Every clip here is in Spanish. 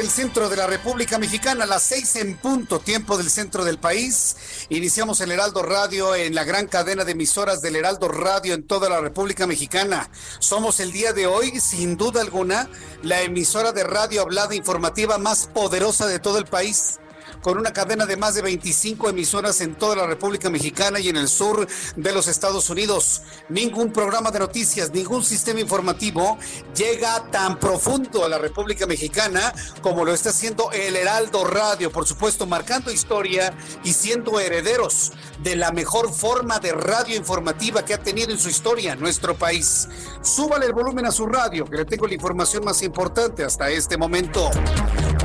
Del centro de la República Mexicana, las 6 en punto, tiempo del centro del país. Iniciamos el Heraldo Radio en la gran cadena de emisoras del Heraldo Radio en toda la República Mexicana. Somos el día de hoy, sin duda alguna, la emisora de radio hablada informativa más poderosa de todo el país con una cadena de más de 25 emisoras en toda la República Mexicana y en el sur de los Estados Unidos. Ningún programa de noticias, ningún sistema informativo llega tan profundo a la República Mexicana como lo está haciendo el Heraldo Radio, por supuesto, marcando historia y siendo herederos de la mejor forma de radio informativa que ha tenido en su historia nuestro país. Súbale el volumen a su radio, que le tengo la información más importante hasta este momento.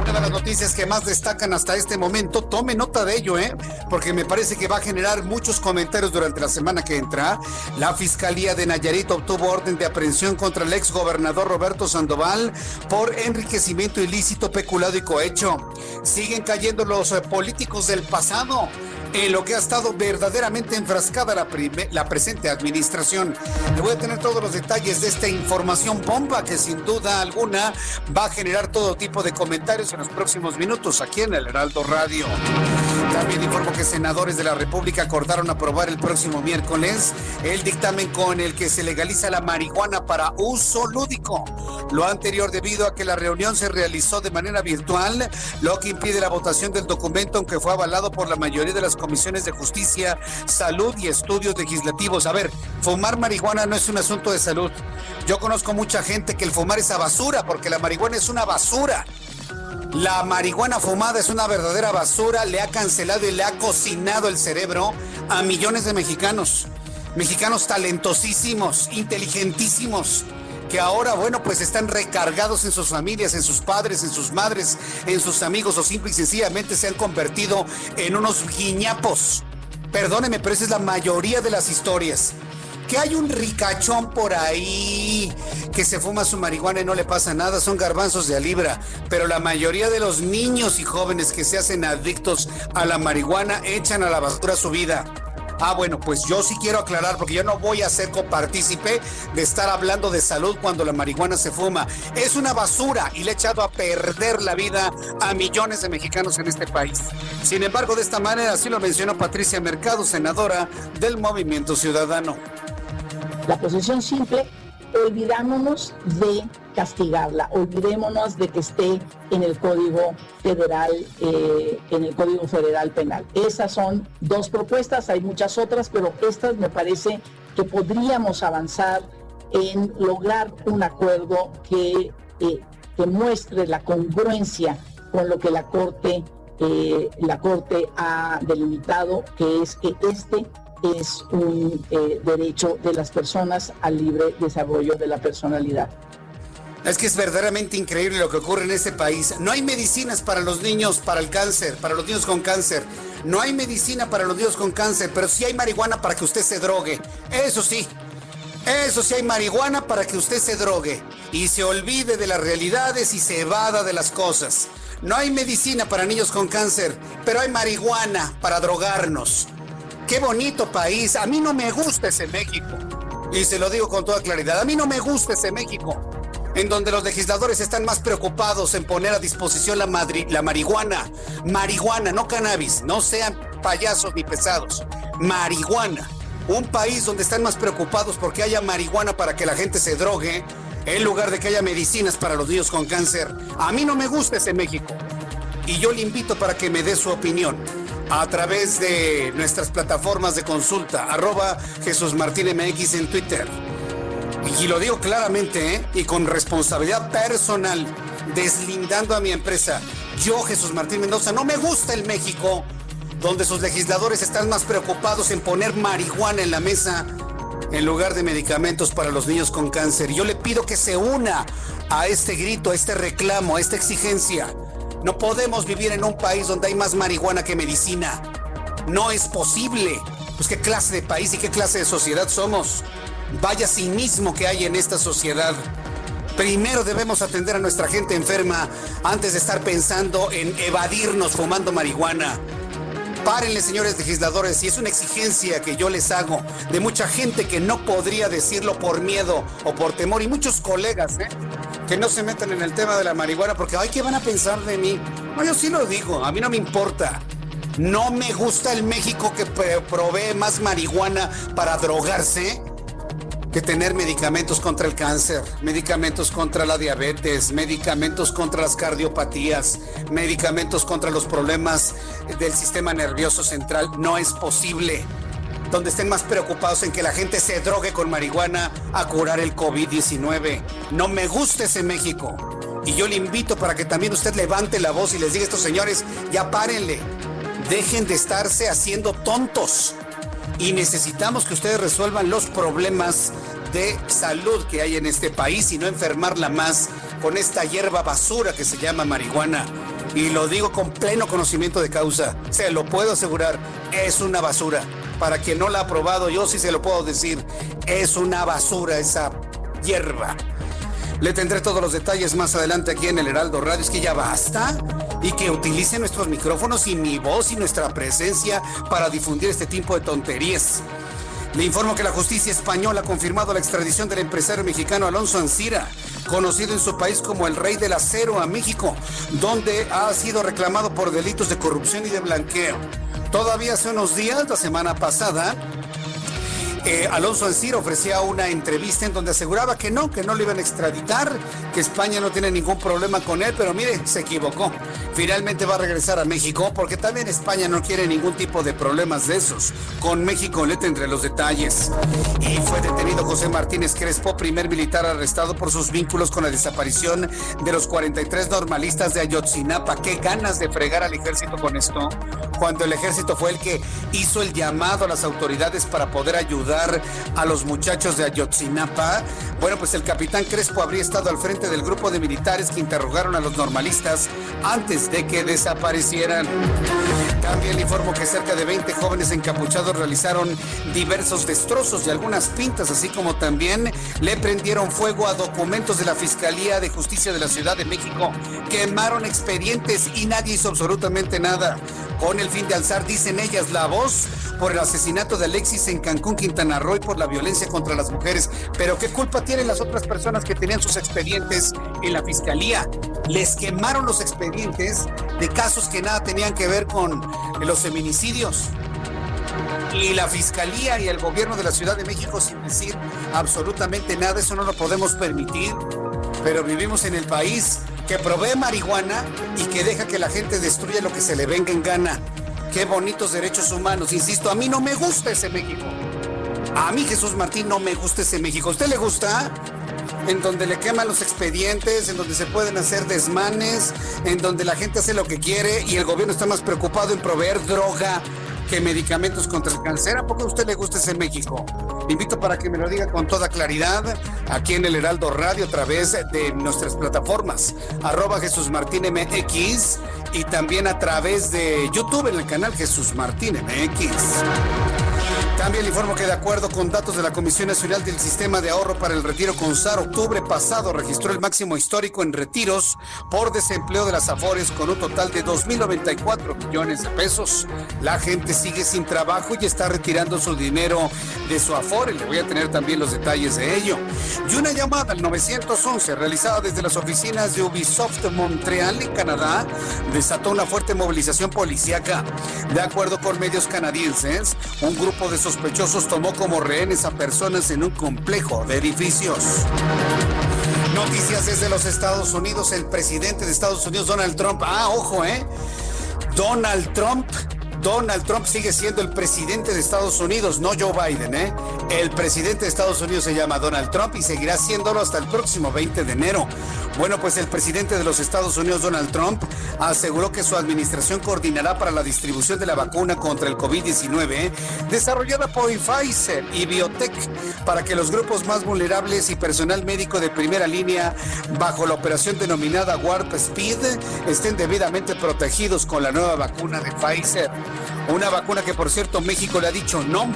Una de las noticias que más destacan hasta este momento, tome nota de ello, ¿eh? porque me parece que va a generar muchos comentarios durante la semana que entra. La Fiscalía de Nayarit obtuvo orden de aprehensión contra el ex gobernador Roberto Sandoval por enriquecimiento ilícito, peculado y cohecho. Siguen cayendo los eh, políticos del pasado en lo que ha estado verdaderamente enfrascada la, la presente administración. Le voy a tener todos los detalles de esta información bomba que sin duda alguna va a generar todo tipo de comentarios en los próximos minutos aquí en el Heraldo Radio. También informo que senadores de la República acordaron aprobar el próximo miércoles el dictamen con el que se legaliza la marihuana para uso lúdico. Lo anterior debido a que la reunión se realizó de manera virtual, lo que impide la votación del documento, aunque fue avalado por la mayoría de las comisiones de justicia, salud y estudios legislativos. A ver, fumar marihuana no es un asunto de salud. Yo conozco mucha gente que el fumar es a basura, porque la marihuana es una basura. La marihuana fumada es una verdadera basura, le ha cancelado y le ha cocinado el cerebro a millones de mexicanos. Mexicanos talentosísimos, inteligentísimos, que ahora, bueno, pues están recargados en sus familias, en sus padres, en sus madres, en sus amigos o simple y sencillamente se han convertido en unos guiñapos. Perdóneme, pero esa es la mayoría de las historias. Que hay un ricachón por ahí que se fuma su marihuana y no le pasa nada, son garbanzos de a libra. Pero la mayoría de los niños y jóvenes que se hacen adictos a la marihuana echan a la basura su vida. Ah, bueno, pues yo sí quiero aclarar porque yo no voy a ser copartícipe de estar hablando de salud cuando la marihuana se fuma. Es una basura y le ha echado a perder la vida a millones de mexicanos en este país. Sin embargo, de esta manera así lo mencionó Patricia Mercado, senadora del Movimiento Ciudadano. La posición simple, olvidémonos de castigarla, olvidémonos de que esté en el Código Federal, eh, en el Código Federal Penal. Esas son dos propuestas, hay muchas otras, pero estas me parece que podríamos avanzar en lograr un acuerdo que, eh, que muestre la congruencia con lo que la Corte, eh, la Corte ha delimitado, que es que este es un eh, derecho de las personas al libre desarrollo de la personalidad. Es que es verdaderamente increíble lo que ocurre en este país. No hay medicinas para los niños para el cáncer, para los niños con cáncer. No hay medicina para los niños con cáncer, pero sí hay marihuana para que usted se drogue. Eso sí. Eso sí hay marihuana para que usted se drogue y se olvide de las realidades y se evada de las cosas. No hay medicina para niños con cáncer, pero hay marihuana para drogarnos. Qué bonito país. A mí no me gusta ese México. Y se lo digo con toda claridad. A mí no me gusta ese México. en donde los legisladores están más preocupados en poner a disposición la, la marihuana, marihuana, no cannabis, no sean payasos ni pesados, marihuana. Un país donde están más preocupados porque haya marihuana para que la gente se drogue, en lugar de que haya medicinas para los niños con cáncer. A mí no me gusta ese México. Y yo le invito para que me dé su opinión a través de nuestras plataformas de consulta, arroba Jesús Martín MX en Twitter y lo digo claramente ¿eh? y con responsabilidad personal, deslindando a mi empresa, yo, Jesús Martín Mendoza, no me gusta el México donde sus legisladores están más preocupados en poner marihuana en la mesa en lugar de medicamentos para los niños con cáncer. Yo le pido que se una a este grito, a este reclamo, a esta exigencia. No podemos vivir en un país donde hay más marihuana que medicina. No es posible. Pues qué clase de país y qué clase de sociedad somos. Vaya cinismo que hay en esta sociedad. Primero debemos atender a nuestra gente enferma antes de estar pensando en evadirnos fumando marihuana. Párenle, señores legisladores, y es una exigencia que yo les hago de mucha gente que no podría decirlo por miedo o por temor, y muchos colegas, ¿eh? que no se metan en el tema de la marihuana porque, ay, ¿qué van a pensar de mí? No, yo sí lo digo, a mí no me importa. No me gusta el México que provee más marihuana para drogarse que tener medicamentos contra el cáncer, medicamentos contra la diabetes, medicamentos contra las cardiopatías, medicamentos contra los problemas del sistema nervioso central. No es posible. Donde estén más preocupados en que la gente se drogue con marihuana a curar el COVID-19. No me gusta ese México. Y yo le invito para que también usted levante la voz y les diga a estos señores, ya párenle. Dejen de estarse haciendo tontos y necesitamos que ustedes resuelvan los problemas de salud que hay en este país y no enfermarla más con esta hierba basura que se llama marihuana. Y lo digo con pleno conocimiento de causa, se lo puedo asegurar, es una basura. Para quien no la ha probado, yo sí se lo puedo decir, es una basura esa hierba. Le tendré todos los detalles más adelante aquí en el Heraldo Radio. Es que ya basta y que utilice nuestros micrófonos y mi voz y nuestra presencia para difundir este tipo de tonterías. Le informo que la justicia española ha confirmado la extradición del empresario mexicano Alonso Ancira, conocido en su país como el Rey del Acero a México, donde ha sido reclamado por delitos de corrupción y de blanqueo. Todavía hace unos días, la semana pasada, eh, Alonso Ancir ofrecía una entrevista en donde aseguraba que no, que no lo iban a extraditar, que España no tiene ningún problema con él, pero mire, se equivocó. Finalmente va a regresar a México porque también España no quiere ningún tipo de problemas de esos. Con México le tendré los detalles. Y fue detenido José Martínez Crespo, primer militar arrestado por sus vínculos con la desaparición de los 43 normalistas de Ayotzinapa. Qué ganas de fregar al ejército con esto. Cuando el ejército fue el que hizo el llamado a las autoridades para poder ayudar a los muchachos de Ayotzinapa. Bueno, pues el capitán Crespo habría estado al frente del grupo de militares que interrogaron a los normalistas antes de que desaparecieran. También le informo que cerca de 20 jóvenes encapuchados realizaron diversos destrozos y algunas pintas, así como también le prendieron fuego a documentos de la Fiscalía de Justicia de la Ciudad de México. Quemaron expedientes y nadie hizo absolutamente nada. Con el fin de alzar, dicen ellas, la voz por el asesinato de Alexis en Cancún, Quintana Roo y por la violencia contra las mujeres. Pero ¿qué culpa tienen las otras personas que tenían sus expedientes en la fiscalía? Les quemaron los expedientes de casos que nada tenían que ver con los feminicidios. Y la fiscalía y el gobierno de la Ciudad de México sin decir absolutamente nada, eso no lo podemos permitir. Pero vivimos en el país que provee marihuana y que deja que la gente destruya lo que se le venga en gana. Qué bonitos derechos humanos. Insisto, a mí no me gusta ese México. A mí Jesús Martín no me gusta ese México. ¿A usted le gusta? En donde le queman los expedientes, en donde se pueden hacer desmanes, en donde la gente hace lo que quiere y el gobierno está más preocupado en proveer droga que medicamentos contra el cáncer. ¿A poco a usted le gusta ese México? invito para que me lo diga con toda claridad aquí en el Heraldo Radio a través de nuestras plataformas, arroba Jesús Martín MX y también a través de YouTube en el canal Jesús Martín MX. También le informo que de acuerdo con datos de la Comisión Nacional del Sistema de Ahorro para el Retiro CONSAR, octubre pasado registró el máximo histórico en retiros por desempleo de las Afores con un total de 2.094 millones de pesos. La gente sigue sin trabajo y está retirando su dinero de su Afore. Le voy a tener también los detalles de ello. Y una llamada al 911 realizada desde las oficinas de Ubisoft Montreal en Canadá desató una fuerte movilización policíaca. De acuerdo con medios canadienses, un grupo de sospechosos tomó como rehenes a personas en un complejo de edificios. Noticias desde los Estados Unidos. El presidente de Estados Unidos, Donald Trump. Ah, ojo, ¿eh? Donald Trump Donald Trump sigue siendo el presidente de Estados Unidos, no Joe Biden, ¿eh? El presidente de Estados Unidos se llama Donald Trump y seguirá siéndolo hasta el próximo 20 de enero. Bueno, pues el presidente de los Estados Unidos, Donald Trump, aseguró que su administración coordinará para la distribución de la vacuna contra el COVID-19 ¿eh? desarrollada por Pfizer y Biotech para que los grupos más vulnerables y personal médico de primera línea bajo la operación denominada Warp Speed estén debidamente protegidos con la nueva vacuna de Pfizer. Una vacuna que, por cierto, México le ha dicho no.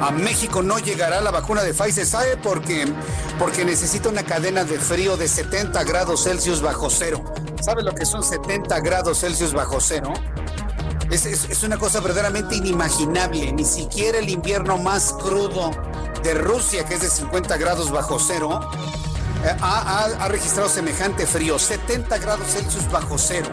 A México no llegará la vacuna de Pfizer, ¿sabe? Porque necesita una cadena de frío de 70 grados Celsius bajo cero. ¿Sabe lo que son 70 grados Celsius bajo cero? Es, es, una cosa verdaderamente inimaginable. Ni siquiera el invierno más crudo de Rusia, que es de 50 grados bajo cero, eh, ha, ha registrado semejante frío. 70 grados Celsius bajo cero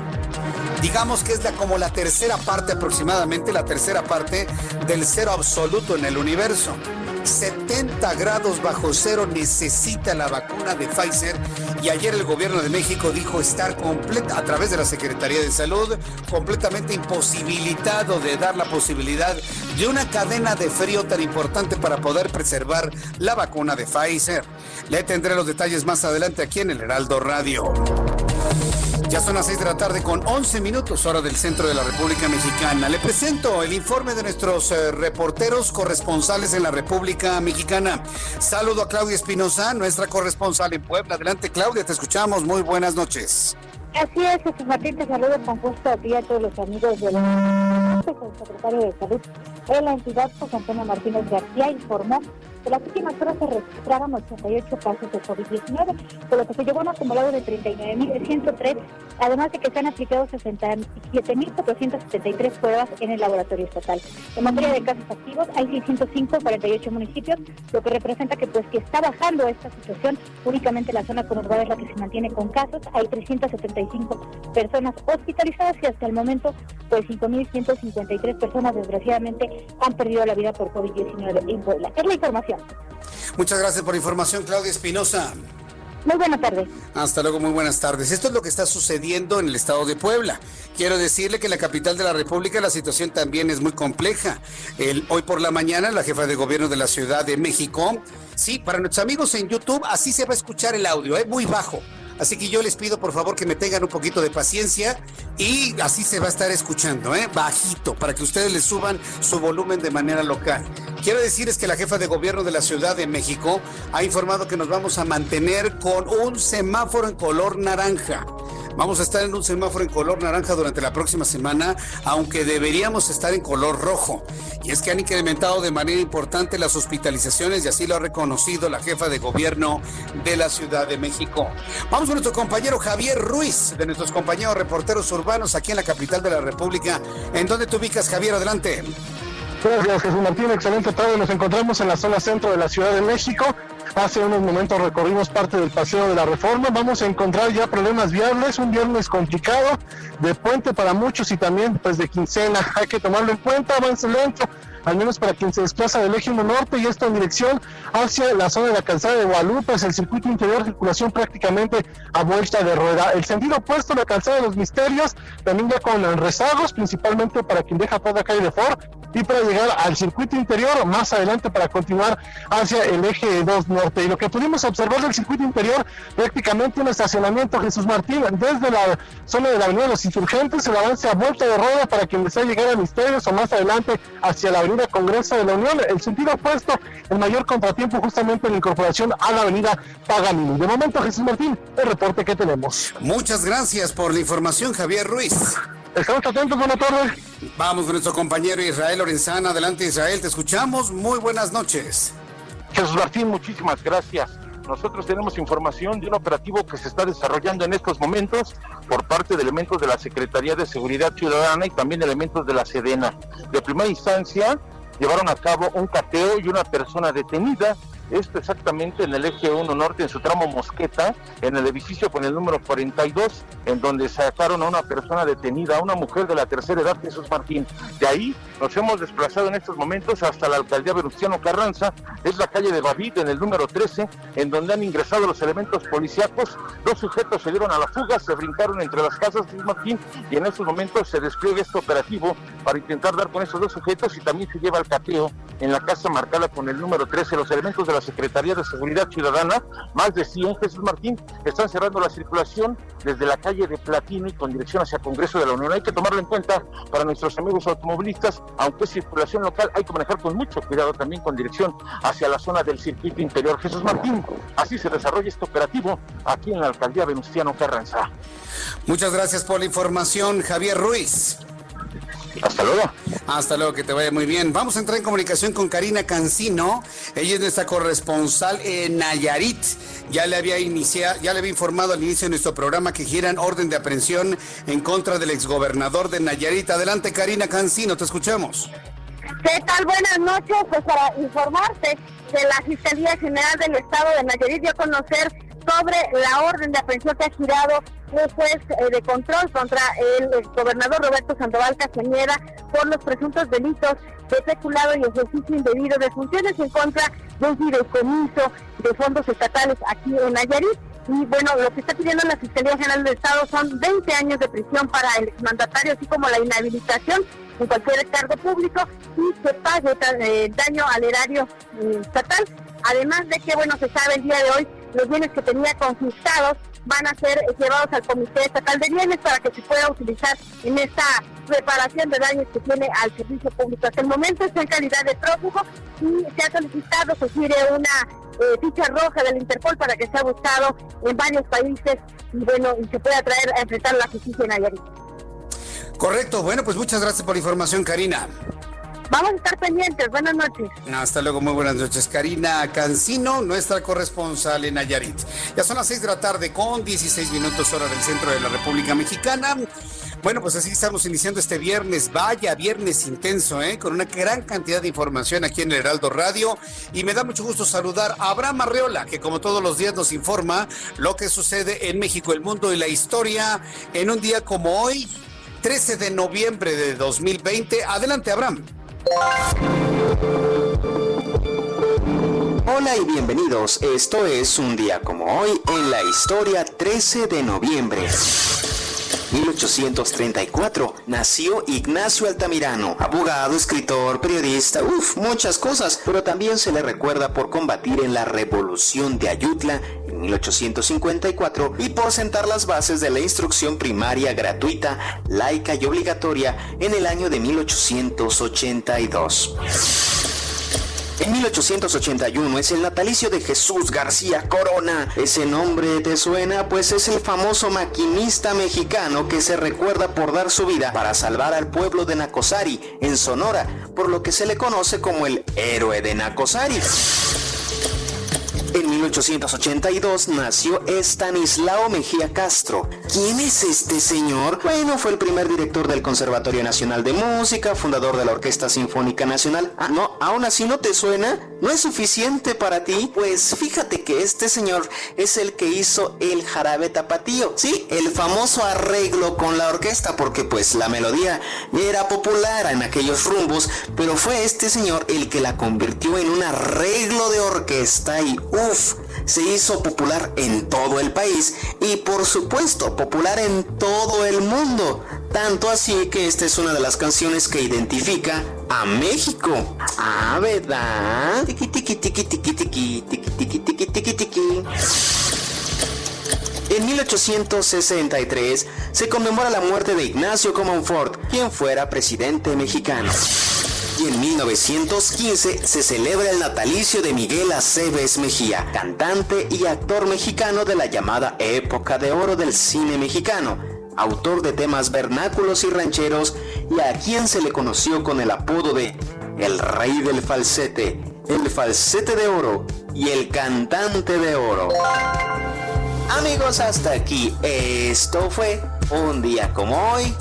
digamos que es la, como la tercera parte aproximadamente, la tercera parte del cero absoluto en el universo. 70 grados bajo cero necesita la vacuna de Pfizer y ayer el gobierno de México dijo estar completa a través de la Secretaría de Salud completamente imposibilitado de dar la posibilidad de una cadena de frío tan importante para poder preservar la vacuna de Pfizer. Le tendré los detalles más adelante aquí en el Heraldo Radio. Ya son las 6 de la tarde con 11 minutos hora del centro de la República Mexicana. Le presento el informe de nuestros eh, reporteros corresponsales en la República Mexicana. Saludo a Claudia Espinosa, nuestra corresponsal en Puebla. Adelante Claudia, te escuchamos. Muy buenas noches. Así es, Jesús Martín, te saludo con gusto a ti y a todos los amigos del secretario de Salud de la entidad, José Antonio Martínez García, informó en las últimas horas se registraron 88 casos de COVID-19, por lo que se llevó un acumulado de 39.103, además de que se han aplicado 67.473 pruebas en el laboratorio estatal. En materia de casos activos, hay 605 48 municipios, lo que representa que pues que está bajando esta situación. Únicamente la zona conurbada es la que se mantiene con casos. Hay 375 personas hospitalizadas y hasta el momento pues 5.153 personas desgraciadamente han perdido la vida por COVID-19 en Puebla. Es la información. Muchas gracias por la información, Claudia Espinosa. Muy buenas tardes. Hasta luego, muy buenas tardes. Esto es lo que está sucediendo en el estado de Puebla. Quiero decirle que en la capital de la República la situación también es muy compleja. El, hoy por la mañana, la jefa de gobierno de la Ciudad de México, sí, para nuestros amigos en YouTube, así se va a escuchar el audio, es ¿eh? muy bajo. Así que yo les pido por favor que me tengan un poquito de paciencia y así se va a estar escuchando, ¿eh? bajito, para que ustedes le suban su volumen de manera local. Quiero decirles que la jefa de gobierno de la Ciudad de México ha informado que nos vamos a mantener con un semáforo en color naranja. Vamos a estar en un semáforo en color naranja durante la próxima semana, aunque deberíamos estar en color rojo. Y es que han incrementado de manera importante las hospitalizaciones y así lo ha reconocido la jefa de gobierno de la Ciudad de México. Vamos con nuestro compañero Javier Ruiz, de nuestros compañeros reporteros urbanos aquí en la capital de la República. ¿En dónde te ubicas, Javier? Adelante. Gracias, Jesús Martín. Excelente tarde. Nos encontramos en la zona centro de la Ciudad de México. Hace unos momentos recorrimos parte del paseo de la reforma. Vamos a encontrar ya problemas viables, un viernes complicado, de puente para muchos y también pues de quincena. Hay que tomarlo en cuenta, avance lento al menos para quien se desplaza del eje 1 norte y esto en dirección hacia la zona de la calzada de Guadalupe, es el circuito interior, circulación prácticamente a vuelta de rueda. El sentido opuesto, la calzada de los misterios, también ya con rezagos, principalmente para quien deja toda calle de Ford y para llegar al circuito interior más adelante para continuar hacia el eje 2 norte. Y lo que pudimos observar del circuito interior, prácticamente un estacionamiento Jesús Martín desde la zona de la Avenida de los Insurgentes, el avance a vuelta de rueda para quien desea llegar a Misterios o más adelante hacia la Avenida Congreso de la Unión. El sentido opuesto, el mayor contratiempo justamente en la incorporación a la Avenida Paganini. De momento, Jesús Martín, el reporte que tenemos. Muchas gracias por la información, Javier Ruiz. Estamos atentos, buenas tardes. Vamos con nuestro compañero Israel Lorenzana. Adelante, Israel, te escuchamos. Muy buenas noches. Jesús Martín, muchísimas gracias. Nosotros tenemos información de un operativo que se está desarrollando en estos momentos por parte de elementos de la Secretaría de Seguridad Ciudadana y también elementos de la Sedena. De primera instancia, llevaron a cabo un cateo y una persona detenida esto exactamente en el eje 1 norte, en su tramo Mosqueta, en el edificio con el número 42, en donde sacaron a una persona detenida, a una mujer de la tercera edad, Jesús Martín. De ahí nos hemos desplazado en estos momentos hasta la alcaldía Venustiano Carranza, es la calle de Bavid, en el número 13, en donde han ingresado los elementos policíacos. Dos sujetos se dieron a la fuga, se brincaron entre las casas, Jesús Martín, y en estos momentos se despliega este operativo para intentar dar con esos dos sujetos y también se lleva el cateo en la casa marcada con el número 13. Los elementos de la Secretaría de Seguridad Ciudadana, más de 100, Jesús Martín, están cerrando la circulación desde la calle de Platino y con dirección hacia Congreso de la Unión. Hay que tomarlo en cuenta para nuestros amigos automovilistas, aunque es circulación local, hay que manejar con mucho cuidado también con dirección hacia la zona del circuito interior. Jesús Martín, así se desarrolla este operativo aquí en la alcaldía Venustiano Carranza. Muchas gracias por la información, Javier Ruiz. Hasta luego. Hasta luego, que te vaya muy bien. Vamos a entrar en comunicación con Karina Cancino. Ella es nuestra corresponsal en Nayarit. Ya le había iniciado, ya le había informado al inicio de nuestro programa que giran orden de aprehensión en contra del exgobernador de Nayarit. Adelante, Karina Cancino, te escuchamos. ¿Qué tal? Buenas noches. Pues para informarte de la Fiscalía General del Estado de Nayarit dio a conocer sobre la orden de aprehensión que ha girado un juez eh, de control contra el gobernador Roberto Sandoval Castañeda por los presuntos delitos de peculado y ejercicio indebido de funciones en contra de un fideicomiso de fondos estatales aquí en Nayarit. Y bueno, lo que está pidiendo la Fiscalía General del Estado son 20 años de prisión para el exmandatario, así como la inhabilitación en cualquier cargo público y que pague eh, daño al erario eh, estatal. Además de que, bueno, se sabe el día de hoy los bienes que tenía confiscados van a ser llevados al Comité Estatal de Bienes para que se pueda utilizar en esta reparación de daños que tiene al servicio público. Hasta el momento está en calidad de prófugo y se ha solicitado, se quiere una eh, ficha roja del Interpol para que sea buscado en varios países y bueno, y se pueda traer a enfrentar la justicia en Nayarit. Correcto, bueno, pues muchas gracias por la información, Karina. Vamos a estar pendientes. Buenas noches. Hasta luego, muy buenas noches. Karina Cancino, nuestra corresponsal en Nayarit. Ya son las 6 de la tarde con 16 minutos hora del centro de la República Mexicana. Bueno, pues así estamos iniciando este viernes. Vaya viernes intenso, ¿eh? Con una gran cantidad de información aquí en el Heraldo Radio. Y me da mucho gusto saludar a Abraham Arreola, que como todos los días nos informa lo que sucede en México, el mundo y la historia en un día como hoy, 13 de noviembre de 2020. Adelante, Abraham. Hola y bienvenidos, esto es un día como hoy en la historia 13 de noviembre. 1834 nació Ignacio Altamirano, abogado, escritor, periodista, uff, muchas cosas, pero también se le recuerda por combatir en la revolución de Ayutla en 1854 y por sentar las bases de la instrucción primaria gratuita, laica y obligatoria en el año de 1882. En 1881 es el natalicio de Jesús García Corona. Ese nombre te suena, pues es el famoso maquinista mexicano que se recuerda por dar su vida para salvar al pueblo de Nacosari, en Sonora, por lo que se le conoce como el héroe de Nacosari. En 1882 nació Estanislao Mejía Castro. ¿Quién es este señor? Bueno, fue el primer director del Conservatorio Nacional de Música, fundador de la Orquesta Sinfónica Nacional. Ah, no, aún así no te suena. ¿No es suficiente para ti? Pues fíjate que este señor es el que hizo el jarabe tapatío. Sí, el famoso arreglo con la orquesta, porque pues la melodía era popular en aquellos rumbos, pero fue este señor el que la convirtió en un arreglo de orquesta y se hizo popular en todo el país y por supuesto popular en todo el mundo. Tanto así que esta es una de las canciones que identifica a México. Ah, ¿verdad? Tiki tiki tiki tiki tiki tiki tiki tiki tiki. En 1863 se conmemora la muerte de Ignacio Comonfort, quien fuera presidente mexicano. Y en 1915 se celebra el natalicio de Miguel Aceves Mejía, cantante y actor mexicano de la llamada época de oro del cine mexicano. autor de temas vernáculos y rancheros y a quien se le conoció con el apodo de el rey del falsete, el falsete de oro y el cantante de oro. Amigos, hasta aquí. Esto fue un día como hoy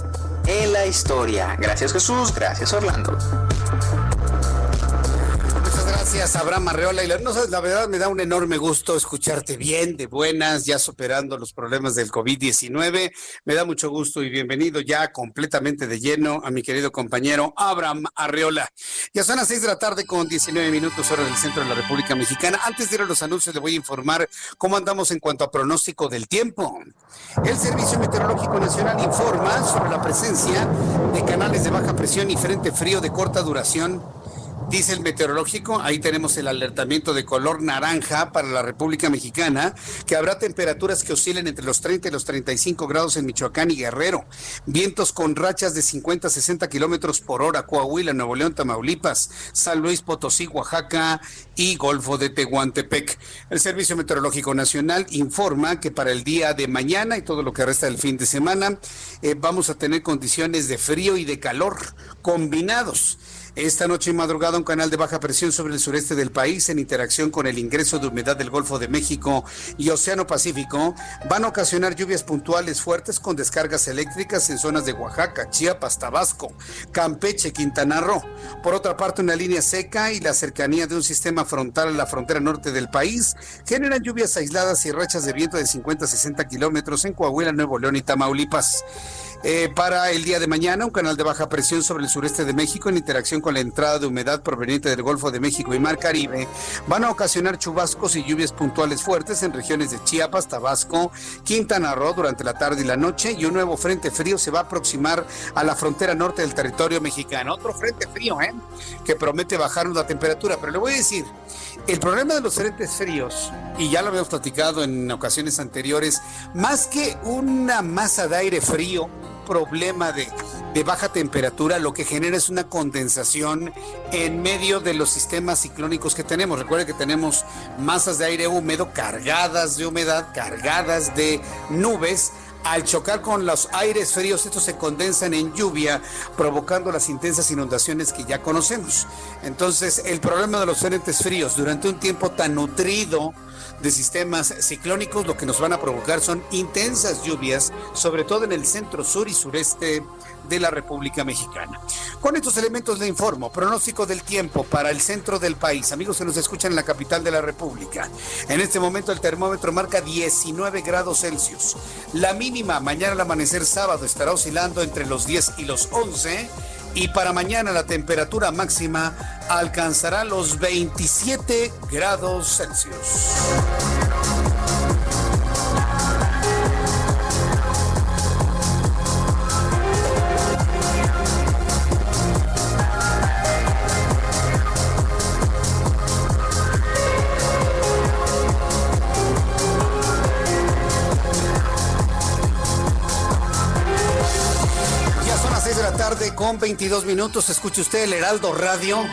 en la historia. Gracias Jesús, gracias Orlando. Podcast. Gracias, Abraham Arreola. Y la, no, la verdad me da un enorme gusto escucharte bien, de buenas, ya superando los problemas del COVID-19. Me da mucho gusto y bienvenido ya completamente de lleno a mi querido compañero Abraham Arreola. Ya son las seis de la tarde con 19 minutos hora del centro de la República Mexicana. Antes de ir a los anuncios, le voy a informar cómo andamos en cuanto a pronóstico del tiempo. El Servicio Meteorológico Nacional informa sobre la presencia de canales de baja presión y frente frío de corta duración dice el meteorológico, ahí tenemos el alertamiento de color naranja para la República Mexicana, que habrá temperaturas que oscilen entre los 30 y los 35 grados en Michoacán y Guerrero, vientos con rachas de 50 a 60 kilómetros por hora, Coahuila, Nuevo León, Tamaulipas, San Luis Potosí, Oaxaca y Golfo de Tehuantepec. El Servicio Meteorológico Nacional informa que para el día de mañana y todo lo que resta del fin de semana, eh, vamos a tener condiciones de frío y de calor combinados. Esta noche y madrugada un canal de baja presión sobre el sureste del país en interacción con el ingreso de humedad del Golfo de México y Océano Pacífico van a ocasionar lluvias puntuales fuertes con descargas eléctricas en zonas de Oaxaca, Chiapas, Tabasco, Campeche, Quintana Roo. Por otra parte, una línea seca y la cercanía de un sistema frontal a la frontera norte del país generan lluvias aisladas y rachas de viento de 50 a 60 kilómetros en Coahuila, Nuevo León y Tamaulipas. Eh, para el día de mañana, un canal de baja presión sobre el sureste de México en interacción con la entrada de humedad proveniente del Golfo de México y Mar Caribe van a ocasionar chubascos y lluvias puntuales fuertes en regiones de Chiapas, Tabasco, Quintana Roo durante la tarde y la noche y un nuevo frente frío se va a aproximar a la frontera norte del territorio mexicano. Otro frente frío, ¿eh? Que promete bajarnos la temperatura, pero le voy a decir, el problema de los frentes fríos, y ya lo habíamos platicado en ocasiones anteriores, más que una masa de aire frío, problema de, baja temperatura, lo que genera es una condensación en medio de los sistemas ciclónicos que tenemos. Recuerde que tenemos masas de aire húmedo cargadas de humedad, cargadas de nubes. Al chocar con los aires fríos, estos se condensan en lluvia, provocando las intensas inundaciones que ya conocemos. Entonces, el problema de los frentes fríos durante un tiempo tan nutrido, de sistemas ciclónicos, lo que nos van a provocar son intensas lluvias, sobre todo en el centro sur y sureste de la República Mexicana. Con estos elementos le informo, pronóstico del tiempo para el centro del país. Amigos que nos escuchan en la capital de la República. En este momento el termómetro marca 19 grados Celsius. La mínima mañana al amanecer sábado estará oscilando entre los 10 y los 11 y para mañana la temperatura máxima alcanzará los 27 grados Celsius. 22 minutos. Escuche usted el Heraldo Radio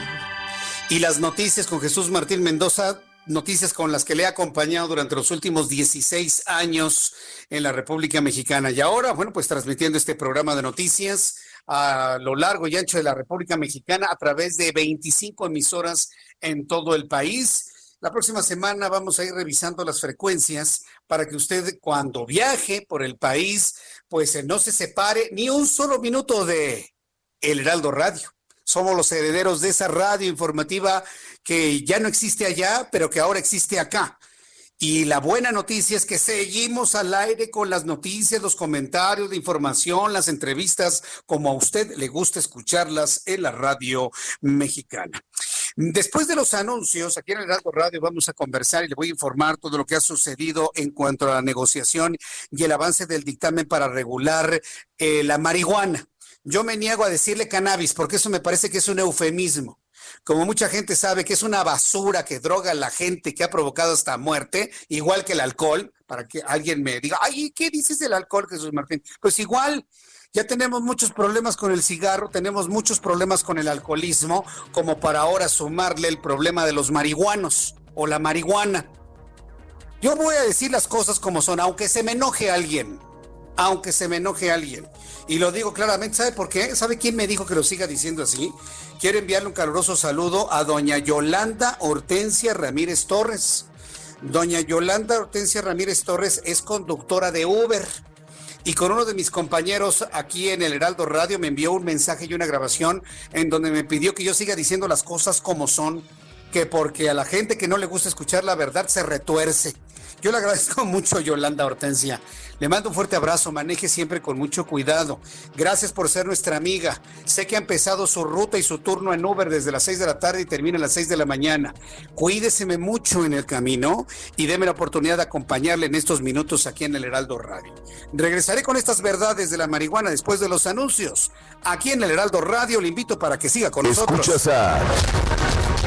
y las noticias con Jesús Martín Mendoza. Noticias con las que le he acompañado durante los últimos 16 años en la República Mexicana. Y ahora, bueno, pues transmitiendo este programa de noticias a lo largo y ancho de la República Mexicana a través de 25 emisoras en todo el país. La próxima semana vamos a ir revisando las frecuencias para que usted cuando viaje por el país, pues eh, no se separe ni un solo minuto de El Heraldo Radio. Somos los herederos de esa radio informativa que ya no existe allá, pero que ahora existe acá. Y la buena noticia es que seguimos al aire con las noticias, los comentarios, la información, las entrevistas, como a usted le gusta escucharlas en la radio mexicana. Después de los anuncios, aquí en el Radio vamos a conversar y le voy a informar todo lo que ha sucedido en cuanto a la negociación y el avance del dictamen para regular eh, la marihuana. Yo me niego a decirle cannabis porque eso me parece que es un eufemismo como mucha gente sabe que es una basura que droga a la gente que ha provocado esta muerte, igual que el alcohol, para que alguien me diga, ay, ¿qué dices del alcohol, Jesús Martín? Pues igual, ya tenemos muchos problemas con el cigarro, tenemos muchos problemas con el alcoholismo, como para ahora sumarle el problema de los marihuanos o la marihuana. Yo voy a decir las cosas como son, aunque se me enoje alguien. Aunque se me enoje alguien. Y lo digo claramente, ¿sabe por qué? ¿Sabe quién me dijo que lo siga diciendo así? Quiero enviarle un caluroso saludo a doña Yolanda Hortensia Ramírez Torres. Doña Yolanda Hortensia Ramírez Torres es conductora de Uber. Y con uno de mis compañeros aquí en el Heraldo Radio me envió un mensaje y una grabación en donde me pidió que yo siga diciendo las cosas como son, que porque a la gente que no le gusta escuchar la verdad se retuerce. Yo le agradezco mucho, Yolanda Hortensia. Le mando un fuerte abrazo, maneje siempre con mucho cuidado. Gracias por ser nuestra amiga. Sé que ha empezado su ruta y su turno en Uber desde las 6 de la tarde y termina a las 6 de la mañana. Cuídeseme mucho en el camino y déme la oportunidad de acompañarle en estos minutos aquí en el Heraldo Radio. Regresaré con estas verdades de la marihuana después de los anuncios. Aquí en el Heraldo Radio le invito para que siga con nosotros. Escuchas a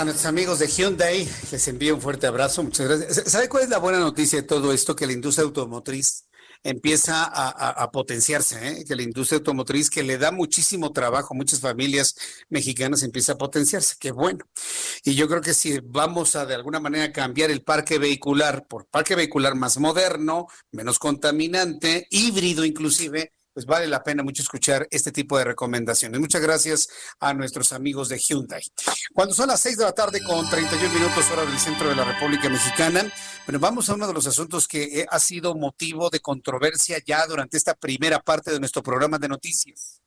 A nuestros amigos de Hyundai. Les envío un fuerte abrazo. Muchas gracias. ¿Sabe cuál es la buena noticia de todo esto? Que la industria automotriz empieza a, potenciarse, ¿eh? que la industria automotriz que le da muchísimo trabajo a muchas familias mexicanas empieza a potenciarse. Qué bueno. Y yo creo que si vamos a de alguna manera cambiar el parque vehicular por parque vehicular más moderno, menos contaminante, híbrido inclusive, pues vale la pena mucho escuchar este tipo de recomendaciones. Muchas gracias a nuestros amigos de Hyundai. Cuando son las 6 de la tarde con 31 minutos hora del centro de la República Mexicana, bueno, vamos a uno de los asuntos que eh, ha sido motivo de controversia ya durante esta primera parte de nuestro programa de noticias.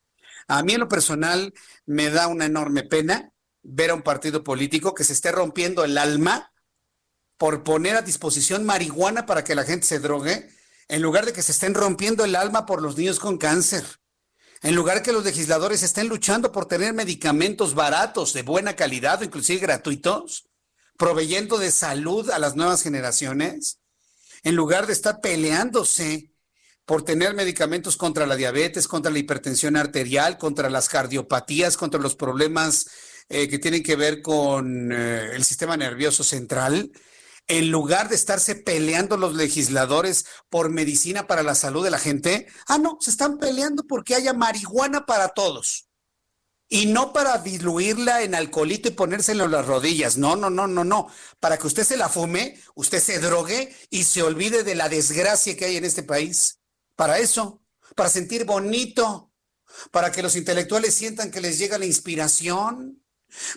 A mí en lo personal me da una enorme pena ver a un partido político que se esté rompiendo el alma por poner a disposición marihuana para que la gente se drogue, en lugar de que se estén rompiendo el alma por los niños con cáncer. En lugar que los legisladores estén luchando por tener medicamentos baratos, de buena calidad o inclusive gratuitos, proveyendo de salud a las nuevas generaciones, en lugar de estar peleándose por tener medicamentos contra la diabetes, contra la hipertensión arterial, contra las cardiopatías, contra los problemas eh, que tienen que ver con eh, el sistema nervioso central, en lugar de estarse peleando los legisladores por medicina para la salud de la gente, ah, no, se están peleando porque haya marihuana para todos. Y no para diluirla en alcoholito y ponérselo en las rodillas. No, no, no, no, no. Para que usted se la fume, usted se drogue y se olvide de la desgracia que hay en este país. Para eso, para sentir bonito, para que los intelectuales sientan que les llega la inspiración,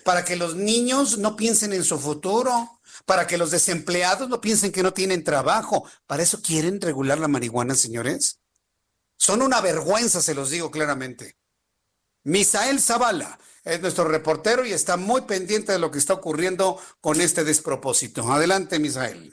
para que los niños no piensen en su futuro, para que los desempleados no piensen que no tienen trabajo. ¿Para eso quieren regular la marihuana, señores? Son una vergüenza, se los digo claramente. Misael Zavala es nuestro reportero y está muy pendiente de lo que está ocurriendo con este despropósito. Adelante, Misael.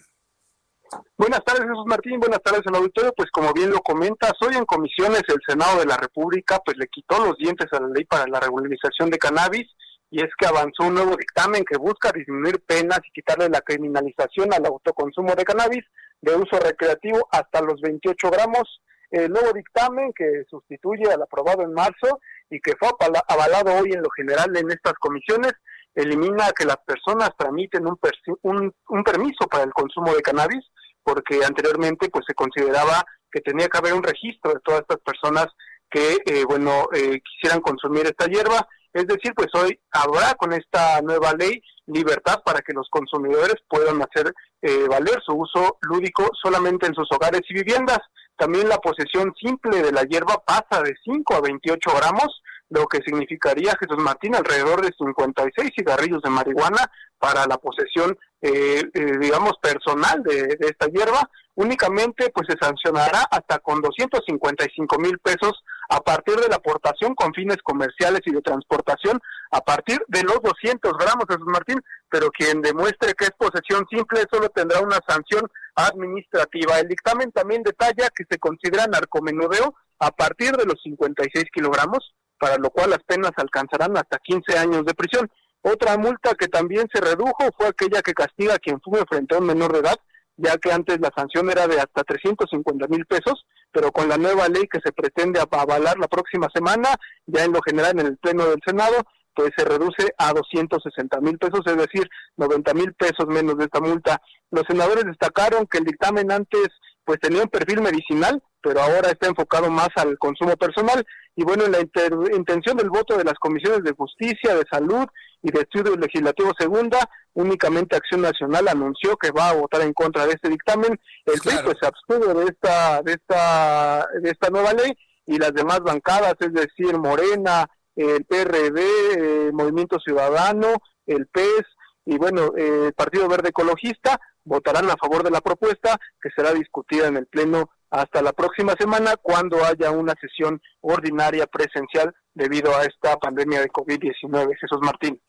Buenas tardes, Jesús Martín. Buenas tardes al auditorio. Pues como bien lo comentas, hoy en comisiones el Senado de la República pues le quitó los dientes a la ley para la regularización de cannabis y es que avanzó un nuevo dictamen que busca disminuir penas y quitarle la criminalización al autoconsumo de cannabis de uso recreativo hasta los 28 gramos. El nuevo dictamen que sustituye al aprobado en marzo y que fue avalado hoy en lo general en estas comisiones elimina que las personas tramiten un, un, un permiso para el consumo de cannabis porque anteriormente pues se consideraba que tenía que haber un registro de todas estas personas que eh, bueno eh, quisieran consumir esta hierba es decir pues hoy habrá con esta nueva ley libertad para que los consumidores puedan hacer eh, valer su uso lúdico solamente en sus hogares y viviendas también la posesión simple de la hierba pasa de 5 a 28 gramos lo que significaría, Jesús Martín, alrededor de 56 cigarrillos de marihuana para la posesión, eh, eh, digamos, personal de, de, esta hierba. Únicamente, pues se sancionará hasta con 255 mil pesos a partir de la aportación con fines comerciales y de transportación a partir de los 200 gramos, Jesús Martín, pero quien demuestre que es posesión simple solo tendrá una sanción administrativa. El dictamen también detalla que se considera narcomenudeo a partir de los 56 kilogramos, para lo cual las penas alcanzarán hasta 15 años de prisión. Otra multa que también se redujo fue aquella que castiga a quien fume frente a un menor de edad, ya que antes la sanción era de hasta 350 mil pesos, pero con la nueva ley que se pretende avalar la próxima semana, ya en lo general en el Pleno del Senado, pues se reduce a 260 mil pesos, es decir, 90 mil pesos menos de esta multa. Los senadores destacaron que el dictamen antes pues tenía un perfil medicinal, pero ahora está enfocado más al consumo personal. Y bueno, en la intención del voto de las comisiones de justicia, de salud y de estudio legislativo segunda, únicamente Acción Nacional anunció que va a votar en contra de este dictamen. El PRI pues, se abstuvo de esta, de esta, de esta nueva ley y las demás bancadas, es decir, Morena, el PRD, eh, Movimiento Ciudadano, el PES y bueno, eh, el Partido Verde Ecologista votarán a favor de la propuesta que será discutida en el Pleno hasta la próxima semana cuando haya una sesión ordinaria presencial debido a esta pandemia de COVID-19. Jesús Martín.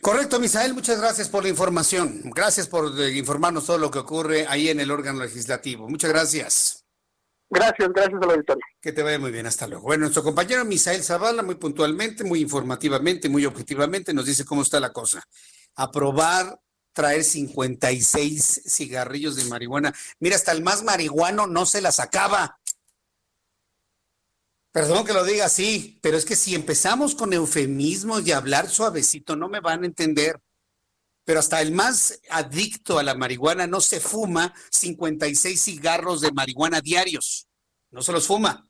Correcto, Misael, muchas gracias por la información. Gracias por eh, informarnos todo lo que ocurre ahí en el órgano legislativo. Muchas gracias. Gracias, gracias a la auditorio. Que te vaya muy bien, hasta luego. Bueno, nuestro compañero Misael Zavala, muy puntualmente, muy informativamente, muy objetivamente, nos dice cómo está la cosa. Aprobar traer 56 cigarrillos de marihuana. Mira, hasta el más marihuano no se las acaba. Perdón que lo diga así, pero es que si empezamos con eufemismos y hablar suavecito, no me van a entender. Pero hasta el más adicto a la marihuana no se fuma 56 cigarros de marihuana diarios. No se los fuma.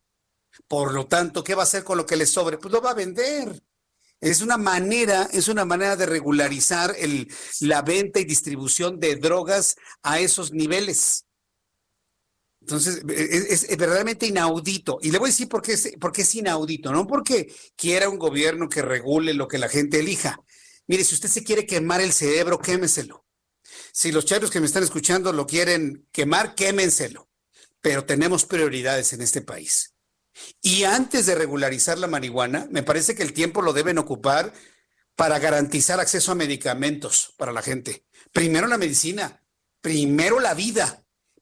Por lo tanto, ¿qué va a hacer con lo que le sobre? Pues lo va a vender. Es una manera, es una manera de regularizar el, la venta y distribución de drogas a esos niveles. Entonces, es, es, verdaderamente inaudito. Y le voy a decir por qué, es, por qué es inaudito. No porque quiera un gobierno que regule lo que la gente elija. Mire, si usted se quiere quemar el cerebro, quémeselo. Si los chavos que me están escuchando lo quieren quemar, quémenselo. Pero tenemos prioridades en este país. Y antes de regularizar la marihuana, me parece que el tiempo lo deben ocupar para garantizar acceso a medicamentos para la gente. Primero la medicina, primero la vida.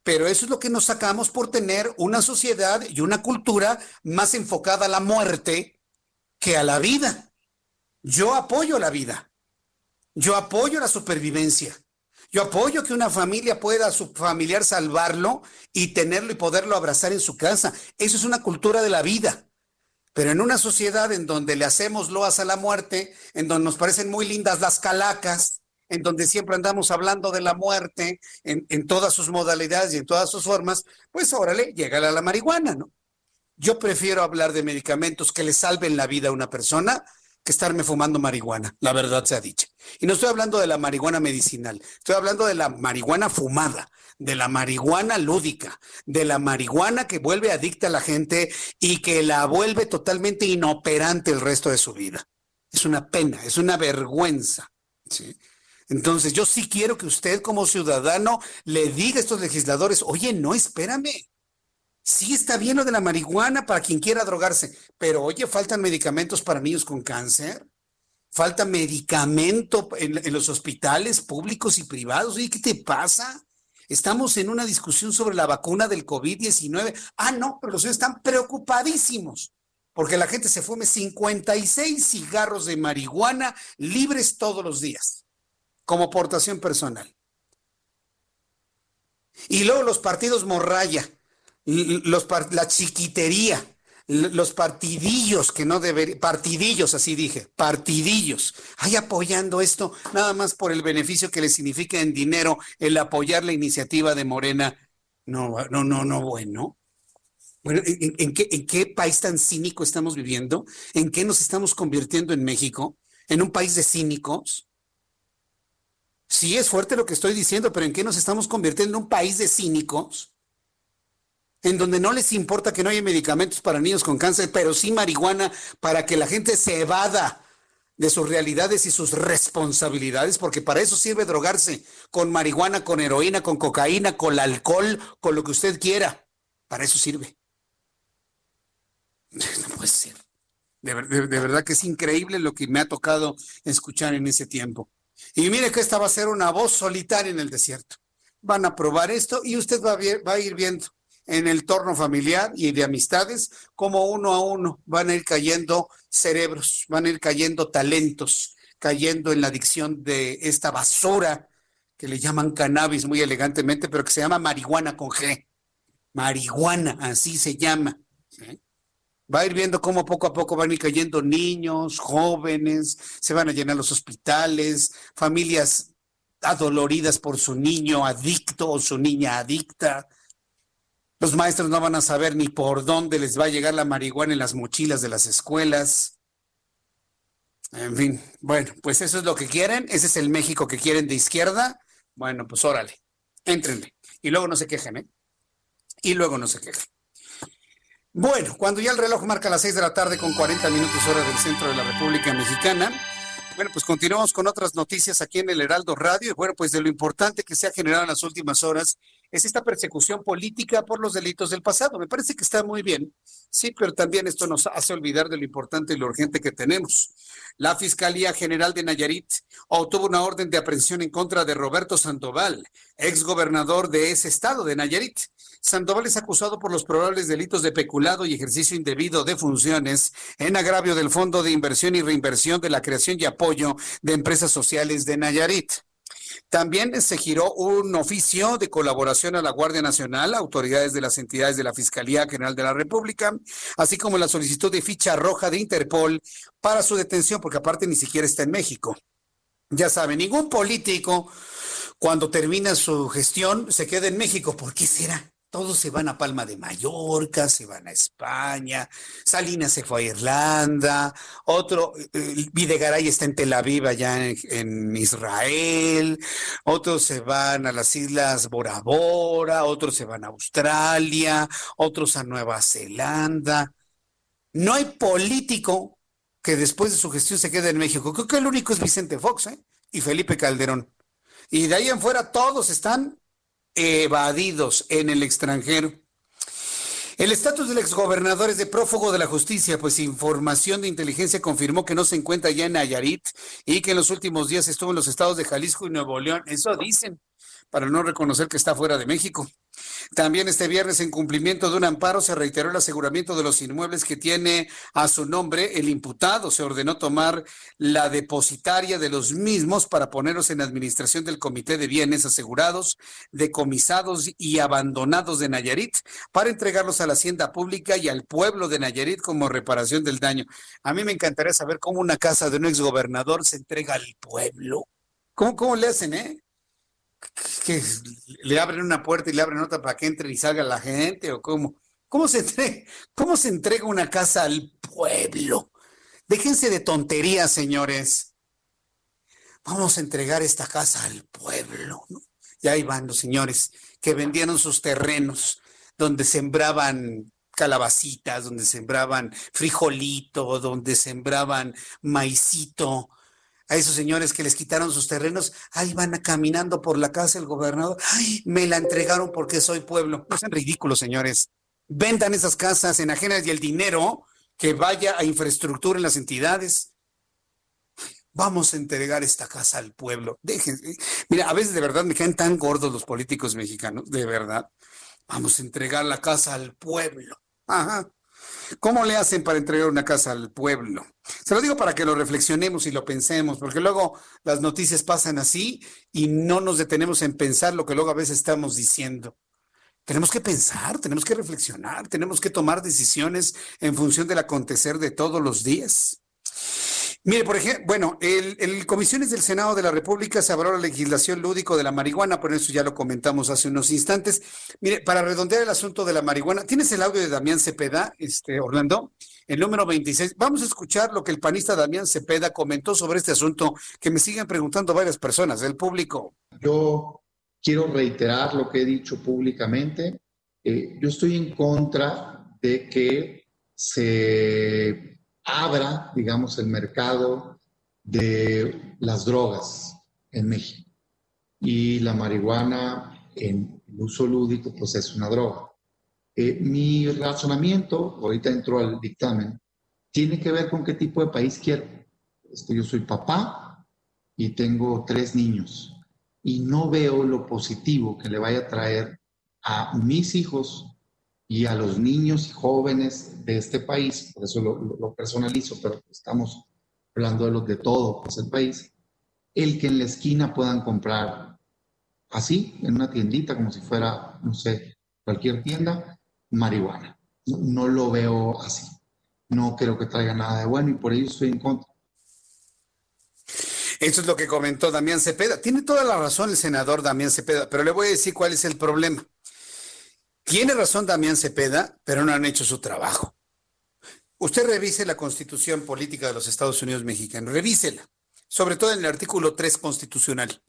Pero eso es lo que nos sacamos por tener una sociedad y una cultura más enfocada a la muerte que a la vida. Yo apoyo la vida. Yo apoyo la supervivencia. Yo apoyo que una familia pueda a su familiar salvarlo y tenerlo y poderlo abrazar en su casa. Eso es una cultura de la vida. Pero en una sociedad en donde le hacemos loas a la muerte, en donde nos parecen muy lindas las calacas, en donde siempre andamos hablando de la muerte en, todas sus modalidades y en todas sus formas, pues órale, llega a la marihuana, ¿no? Yo prefiero hablar de medicamentos que le salven la vida a una persona que estarme fumando marihuana, la verdad sea dicha. Y no estoy hablando de la marihuana medicinal, estoy hablando de la marihuana fumada, de la marihuana lúdica, de la marihuana que vuelve adicta a la gente y que la vuelve totalmente inoperante el resto de su vida. Es una pena, es una vergüenza. ¿sí? Entonces, yo sí quiero que usted como ciudadano le diga a estos legisladores, oye, no, espérame. Sí está bien lo de la marihuana para quien quiera drogarse, pero oye, faltan medicamentos para niños con cáncer, falta medicamento en, los hospitales públicos y privados. Oye, ¿qué te pasa? Estamos en una discusión sobre la vacuna del COVID-19. Ah, no, pero los están preocupadísimos porque la gente se fume 56 cigarros de marihuana libres todos los días, como portación personal. Y luego los partidos morraya los, la chiquitería, los partidillos que no deberían, partidillos, así dije, partidillos, hay apoyando esto nada más por el beneficio que le significa en dinero el apoyar la iniciativa de Morena. No, no, no, no, bueno. Bueno, ¿en, en, qué, ¿en qué país tan cínico estamos viviendo? ¿En qué nos estamos convirtiendo en México? ¿En un país de cínicos? Sí, es fuerte lo que estoy diciendo, pero ¿en qué nos estamos convirtiendo en un país de cínicos? en donde no les importa que no haya medicamentos para niños con cáncer, pero sí marihuana para que la gente se evada de sus realidades y sus responsabilidades, porque para eso sirve drogarse con marihuana, con heroína, con cocaína, con alcohol, con lo que usted quiera. Para eso sirve. No puede ser. De, verdad que es increíble lo que me ha tocado escuchar en ese tiempo. Y mire que esta va a ser una voz solitaria en el desierto. Van a probar esto y usted va a, va a ir viendo en el torno familiar y de amistades, como uno a uno van a ir cayendo cerebros, van a ir cayendo talentos cayendo en la adicción de esta basura que le llaman cannabis muy elegantemente, pero que se llama marihuana con G. Marihuana, así se llama. Va a ir viendo cómo poco a poco van a ir cayendo niños, jóvenes, se van a llenar los hospitales, familias adoloridas por su niño adicto o su niña adicta. Los maestros no van a saber ni por dónde les va a llegar la marihuana en las mochilas de las escuelas. En fin, bueno, pues eso es lo que quieren, ese es el México que quieren de izquierda. Bueno, pues órale, éntrenle. Y luego no se quejen, ¿eh? Y luego no se quejen. Bueno, cuando ya el reloj marca las seis de la tarde con 40 minutos hora del centro de la República Mexicana, bueno, pues continuamos con otras noticias aquí en el Heraldo Radio. Y bueno, pues de lo importante que se ha generado en las últimas horas es esta persecución política por los delitos del pasado. Me parece que está muy bien, sí, pero también esto nos hace olvidar de lo importante y lo urgente que tenemos. La Fiscalía General de Nayarit obtuvo una orden de aprehensión en contra de Roberto Sandoval, ex gobernador de ese estado de Nayarit. Sandoval es acusado por los probables delitos de peculado y ejercicio indebido de funciones en agravio del Fondo de Inversión y Reinversión de la Creación y Apoyo de Empresas Sociales de Nayarit. También se giró un oficio de colaboración a la Guardia Nacional, autoridades de las entidades de la Fiscalía General de la República, así como la solicitud de ficha roja de Interpol para su detención, porque aparte ni siquiera está en México. Ya saben, ningún político cuando termina su gestión se queda en México. ¿Por qué será? Todos se van a Palma de Mallorca, se van a España, Salinas se fue a Irlanda, otro, eh, Videgaray está en Tel Aviv, allá en, Israel, otros se van a las Islas Bora Bora, otros se van a Australia, otros a Nueva Zelanda. No hay político que después de su gestión se quede en México. Creo que el único es Vicente Fox ¿eh? y Felipe Calderón. Y de ahí en fuera todos están evadidos en el extranjero. El estatus del exgobernador es de prófugo de la justicia, pues información de inteligencia confirmó que no se encuentra ya en Nayarit y que en los últimos días estuvo en los estados de Jalisco y Nuevo León. Eso dicen, para no reconocer que está fuera de México. También este viernes, en cumplimiento de un amparo, se reiteró el aseguramiento de los inmuebles que tiene a su nombre el imputado. Se ordenó tomar la depositaria de los mismos para ponerlos en administración del Comité de Bienes Asegurados, decomisados y abandonados de Nayarit para entregarlos a la Hacienda Pública y al pueblo de Nayarit como reparación del daño. A mí me encantaría saber cómo una casa de un exgobernador se entrega al pueblo. ¿Cómo, cómo le hacen, eh? Que le abren una puerta y le abren otra para que entre y salga la gente o cómo? ¿Cómo se entrega, cómo se entrega una casa al pueblo? Déjense de tonterías, señores. Vamos a entregar esta casa al pueblo. Y ahí van los señores que vendieron sus terrenos donde sembraban calabacitas, donde sembraban frijolito, donde sembraban maicito, a esos señores que les quitaron sus terrenos, ahí van caminando por la casa del gobernador, ay, me la entregaron porque soy pueblo. No sean ridículos, señores. Vendan esas casas enajenas y el dinero que vaya a infraestructura en las entidades. Vamos a entregar esta casa al pueblo. Déjense. Mira, a veces de verdad me caen tan gordos los políticos mexicanos, de verdad. Vamos a entregar la casa al pueblo. Ajá. ¿Cómo le hacen para entregar una casa al pueblo? Se lo digo para que lo reflexionemos y lo pensemos, porque luego las noticias pasan así y no nos detenemos en pensar lo que luego a veces estamos diciendo. Tenemos que pensar, tenemos que reflexionar, tenemos que tomar decisiones en función del acontecer de todos los días. Mire, por ejemplo, bueno, el, comisiones del Senado de la República se habló la legislación lúdico de la marihuana, por eso ya lo comentamos hace unos instantes. Mire, para redondear el asunto de la marihuana, ¿tienes el audio de Damián Cepeda, este, Orlando? El número 26. Vamos a escuchar lo que el panista Damián Cepeda comentó sobre este asunto, que me siguen preguntando varias personas del público. Yo quiero reiterar lo que he dicho públicamente. Eh, yo estoy en contra de que se abra, digamos, el mercado de las drogas en México. Y la marihuana en uso lúdico, pues es una droga. Eh, mi razonamiento, ahorita entro al dictamen, tiene que ver con qué tipo de país quiero. Este, yo soy papá y tengo tres niños y no veo lo positivo que le vaya a traer a mis hijos y a los niños y jóvenes de este país, por eso lo, personalizo, pero estamos hablando de los de todo pues, el país, el que en la esquina puedan comprar así, en una tiendita, como si fuera, no sé, cualquier tienda, marihuana. No, lo veo así. No creo que traiga nada de bueno y por ello estoy en contra. Eso es lo que comentó Damián Cepeda. Tiene toda la razón el senador Damián Cepeda, pero le voy a decir cuál es el problema. Tiene razón Damián Cepeda, pero no han hecho su trabajo. Usted revise la constitución política de los Estados Unidos mexicanos, revísela, sobre todo en el artículo 3 constitucional.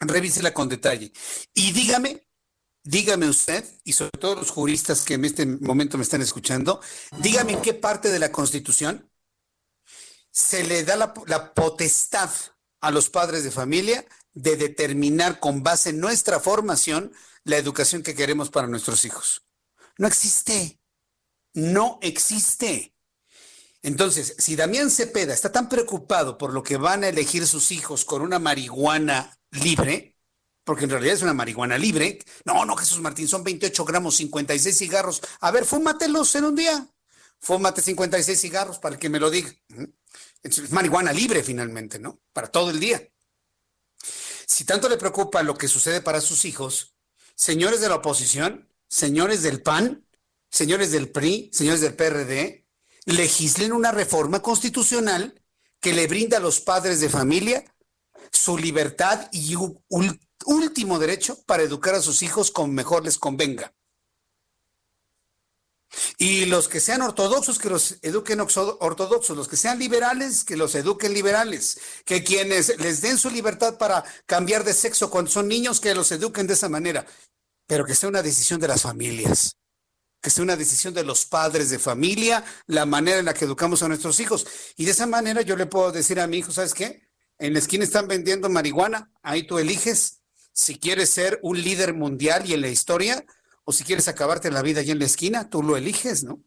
Revísela con detalle. Y dígame, dígame usted, y sobre todo los juristas que en este momento me están escuchando, dígame en qué parte de la constitución se le da la, potestad a los padres de familia de determinar con base en nuestra formación la educación que queremos para nuestros hijos. No existe. No existe. Entonces, si Damián Cepeda está tan preocupado por lo que van a elegir sus hijos con una marihuana libre, porque en realidad es una marihuana libre, no, no, Jesús Martín, son 28 gramos, 56 cigarros. A ver, fúmatelos en un día. Fúmate 56 cigarros para que me lo diga. Es marihuana libre finalmente, ¿no? Para todo el día. Si tanto le preocupa lo que sucede para sus hijos, señores de la oposición, señores del PAN, señores del PRI, señores del PRD, legislen una reforma constitucional que le brinda a los padres de familia su libertad y último derecho para educar a sus hijos como mejor les convenga. Y los que sean ortodoxos, que los eduquen ortodoxos, los que sean liberales, que los eduquen liberales, que quienes les den su libertad para cambiar de sexo cuando son niños, que los eduquen de esa manera, pero que sea una decisión de las familias, que sea una decisión de los padres de familia, la manera en la que educamos a nuestros hijos. Y de esa manera yo le puedo decir a mi hijo, ¿sabes qué? En la esquina están vendiendo marihuana, ahí tú eliges si quieres ser un líder mundial y en la historia o si quieres acabarte la vida allí en la esquina, tú lo eliges, ¿no?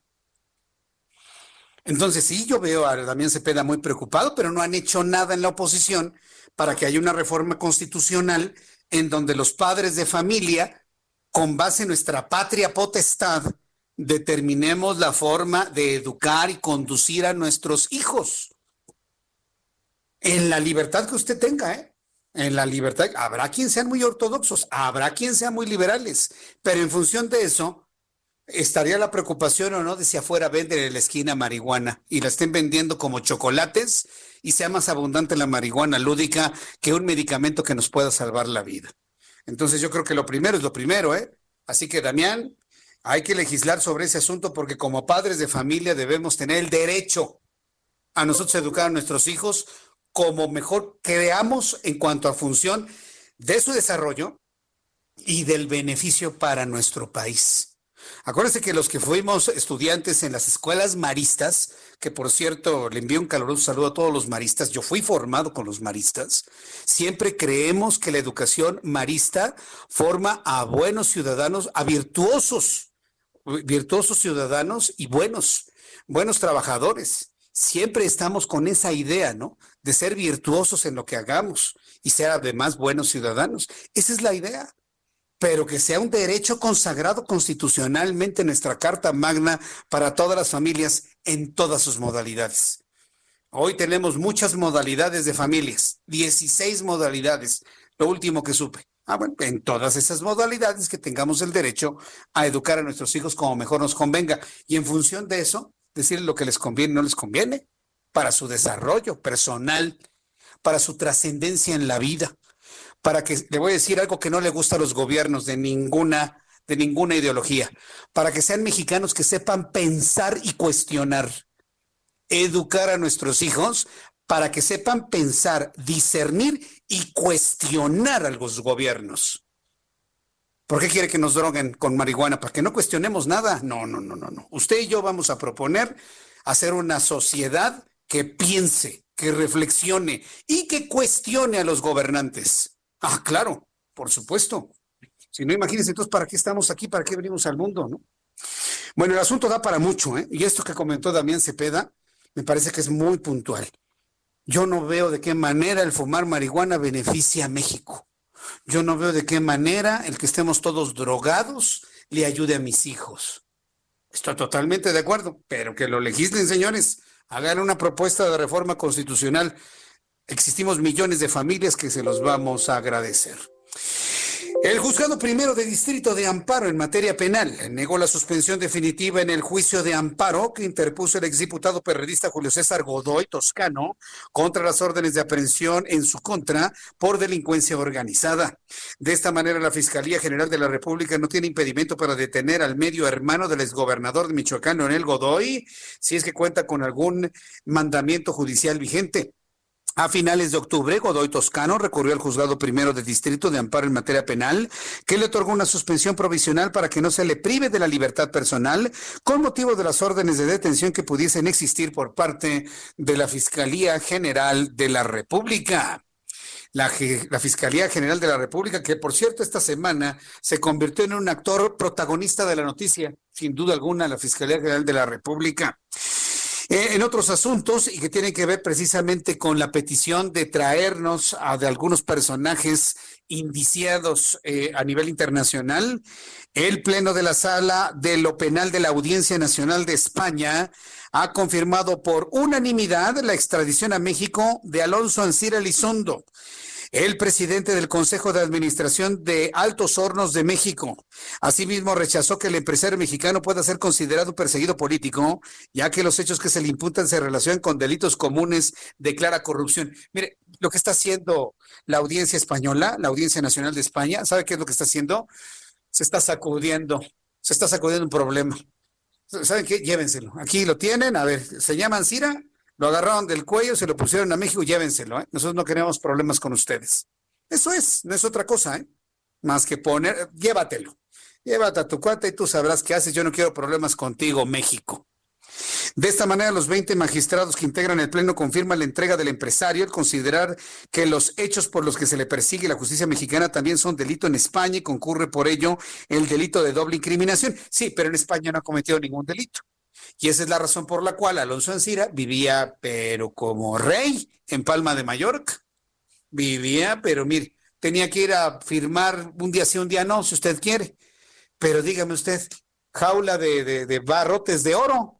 Entonces sí, yo veo a Damián Cepeda muy preocupado, pero no han hecho nada en la oposición para que haya una reforma constitucional en donde los padres de familia, con base en nuestra patria potestad, determinemos la forma de educar y conducir a nuestros hijos. En la libertad que usted tenga, ¿eh? En la libertad, habrá quien sean muy ortodoxos, habrá quien sean muy liberales, pero en función de eso, estaría la preocupación o no de si afuera venden en la esquina marihuana y la estén vendiendo como chocolates y sea más abundante la marihuana lúdica que un medicamento que nos pueda salvar la vida. Entonces yo creo que lo primero es lo primero, ¿eh? Así que Damián, hay que legislar sobre ese asunto porque como padres de familia debemos tener el derecho a nosotros educar a nuestros hijos como mejor creamos en cuanto a función de su desarrollo y del beneficio para nuestro país. Acuérdense que los que fuimos estudiantes en las escuelas maristas, que por cierto le envío un caluroso saludo a todos los maristas, yo fui formado con los maristas, siempre creemos que la educación marista forma a buenos ciudadanos, a virtuosos, virtuosos ciudadanos y buenos, buenos trabajadores siempre estamos con esa idea, ¿no? De ser virtuosos en lo que hagamos y ser además buenos ciudadanos. Esa es la idea. Pero que sea un derecho consagrado constitucionalmente en nuestra Carta Magna para todas las familias en todas sus modalidades. Hoy tenemos muchas modalidades de familias, 16 modalidades, lo último que supe. Ah, bueno, en todas esas modalidades que tengamos el derecho a educar a nuestros hijos como mejor nos convenga. Y en función de eso, decirles lo que les conviene y no les conviene, para su desarrollo personal, para su trascendencia en la vida, para que le voy a decir algo que no le gusta a los gobiernos de ninguna de ninguna ideología, para que sean mexicanos que sepan pensar y cuestionar, educar a nuestros hijos para que sepan pensar, discernir y cuestionar a los gobiernos. ¿Por qué quiere que nos droguen con marihuana? ¿Para que no cuestionemos nada? No, no, no, no, no. Usted y yo vamos a proponer hacer una sociedad que piense, que reflexione y que cuestione a los gobernantes. Ah, claro, por supuesto. Si no, imagínense entonces para qué estamos aquí, para qué venimos al mundo, ¿no? Bueno, el asunto da para mucho, ¿eh? Y esto que comentó Damián Cepeda me parece que es muy puntual. Yo no veo de qué manera el fumar marihuana beneficia a México. Yo no veo de qué manera el que estemos todos drogados le ayude a mis hijos. Estoy totalmente de acuerdo, pero que lo legislen, señores. hagan una propuesta de reforma constitucional. Existimos millones de familias que se los vamos a agradecer. El juzgado primero de distrito de amparo en materia penal negó la suspensión definitiva en el juicio de amparo que interpuso el exdiputado perredista Julio César Godoy Toscano contra las órdenes de aprehensión en su contra por delincuencia organizada. De esta manera, la Fiscalía General de la República no tiene impedimento para detener al medio hermano del exgobernador de Michoacán, Leonel Godoy, si es que cuenta con algún mandamiento judicial vigente. A finales de octubre, Godoy Toscano recurrió al juzgado primero de distrito de amparo en materia penal, que le otorgó una suspensión provisional para que no se le prive de la libertad personal con motivo de las órdenes de detención que pudiesen existir por parte de la Fiscalía General de la República. La, la, Fiscalía General de la República, que por cierto esta semana se convirtió en un actor protagonista de la noticia, sin duda alguna, la Fiscalía General de la República. Eh, en otros asuntos y que tienen que ver precisamente con la petición de traernos a de algunos personajes indiciados eh, a nivel internacional, el Pleno de la Sala de lo Penal de la Audiencia Nacional de España ha confirmado por unanimidad la extradición a México de Alonso Ancira Elizondo el presidente del Consejo de Administración de Altos Hornos de México. Asimismo, rechazó que el empresario mexicano pueda ser considerado perseguido político, ya que los hechos que se le imputan se relacionan con delitos comunes de clara corrupción. Mire, lo que está haciendo la audiencia española, la Audiencia Nacional de España, ¿sabe qué es lo que está haciendo? Se está sacudiendo, se está sacudiendo un problema. ¿Saben qué? Llévenselo. Aquí lo tienen. A ver, se llama Cira lo agarraron del cuello, se lo pusieron a México, llévenselo. ¿eh? Nosotros no queremos problemas con ustedes. Eso es, no es otra cosa, ¿eh? Más que poner, llévatelo. Llévate a tu cuate y tú sabrás qué haces. Yo no quiero problemas contigo, México. De esta manera, los 20 magistrados que integran el Pleno confirman la entrega del empresario al considerar que los hechos por los que se le persigue la justicia mexicana también son delito en España y concurre por ello el delito de doble incriminación. Sí, pero en España no ha cometido ningún delito. Y esa es la razón por la cual Alonso Ancira vivía, pero como rey, en Palma de Mallorca. Vivía, pero mire, tenía que ir a firmar un día sí, un día no, si usted quiere. Pero dígame usted, jaula de, barrotes de oro.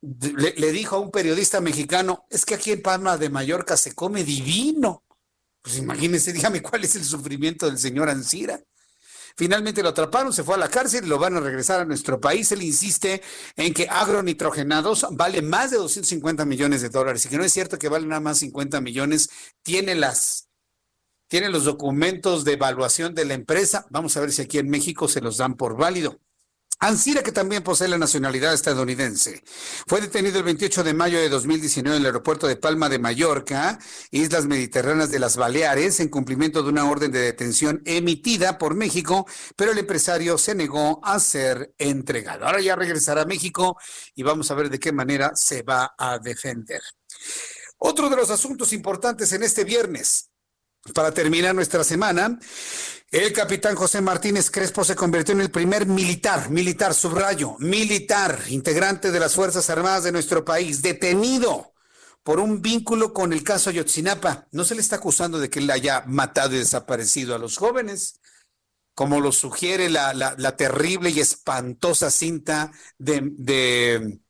Le, le, dijo a un periodista mexicano, es que aquí en Palma de Mallorca se come divino. Pues imagínese, dígame cuál es el sufrimiento del señor Ancira. Finalmente lo atraparon, se fue a la cárcel y lo van a regresar a nuestro país. Él insiste en que agronitrogenados vale más de 250 millones de dólares y que no es cierto que vale nada más 50 millones. Tiene las tiene los documentos de evaluación de la empresa. Vamos a ver si aquí en México se los dan por válido. Ansira, que también posee la nacionalidad estadounidense, fue detenido el 28 de mayo de 2019 en el aeropuerto de Palma de Mallorca, Islas Mediterráneas de las Baleares, en cumplimiento de una orden de detención emitida por México, pero el empresario se negó a ser entregado. Ahora ya regresará a México y vamos a ver de qué manera se va a defender. Otro de los asuntos importantes en este viernes, para terminar nuestra semana, el capitán José Martínez Crespo se convirtió en el primer militar, militar, subrayo, militar, integrante de las Fuerzas Armadas de nuestro país, detenido por un vínculo con el caso Ayotzinapa. No se le está acusando de que él haya matado y desaparecido a los jóvenes, como lo sugiere la, la, terrible y espantosa cinta de, de,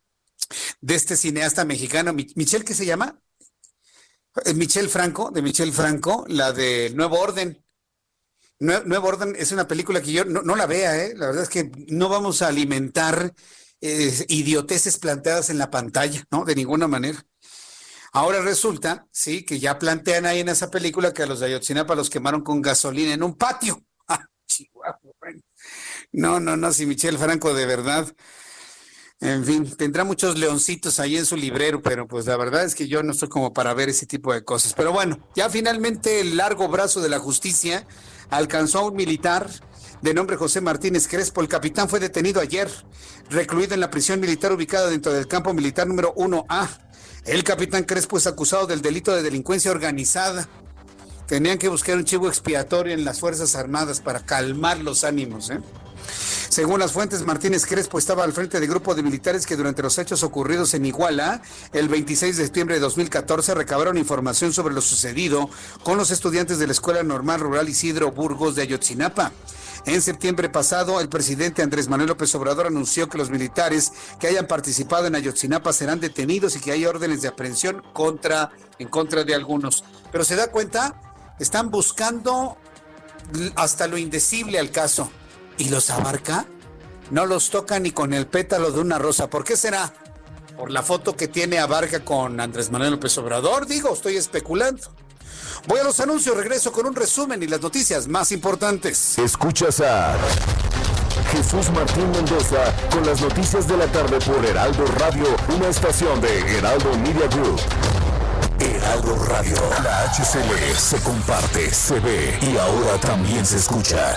de este cineasta mexicano, Michel, ¿qué se llama? Eh, Michel Franco, de Michel Franco, la de Nuevo Orden. Nuevo Orden es una película que yo no, la vea, ¿eh? La verdad es que no vamos a alimentar eh, idioteces planteadas en la pantalla, ¿no? De ninguna manera. Ahora resulta, sí, que ya plantean ahí en esa película que a los de Ayotzinapa los quemaron con gasolina en un patio. Ah, no, no, no, si Michel Franco de verdad en fin, tendrá muchos leoncitos ahí en su librero, pero pues la verdad es que yo no estoy como para ver ese tipo de cosas. Pero bueno, ya finalmente el largo brazo de la justicia alcanzó a un militar de nombre José Martínez Crespo. El capitán fue detenido ayer, recluido en la prisión militar ubicada dentro del campo militar número 1A. El capitán Crespo es acusado del delito de delincuencia organizada. Tenían que buscar un chivo expiatorio en las Fuerzas Armadas para calmar los ánimos, ¿eh? Según las fuentes, Martínez Crespo estaba al frente del grupo de militares que durante los hechos ocurridos en Iguala, el 26 de septiembre de 2014, recabaron información sobre lo sucedido con los estudiantes de la Escuela Normal Rural Isidro Burgos de Ayotzinapa. En septiembre pasado, el presidente Andrés Manuel López Obrador anunció que los militares que hayan participado en Ayotzinapa serán detenidos y que hay órdenes de aprehensión contra, en contra de algunos. Pero se da cuenta, están buscando hasta lo indecible al caso. ¿Y los abarca? No los toca ni con el pétalo de una rosa. ¿Por qué será? ¿Por la foto que tiene Abarca con Andrés Manuel López Obrador? Digo, estoy especulando. Voy a los anuncios, regreso con un resumen y las noticias más importantes. Escuchas a Jesús Martín Mendoza con las noticias de la tarde por Heraldo Radio, una estación de Heraldo Media Group. Heraldo Radio, la HCL se comparte, se ve y ahora también se escucha.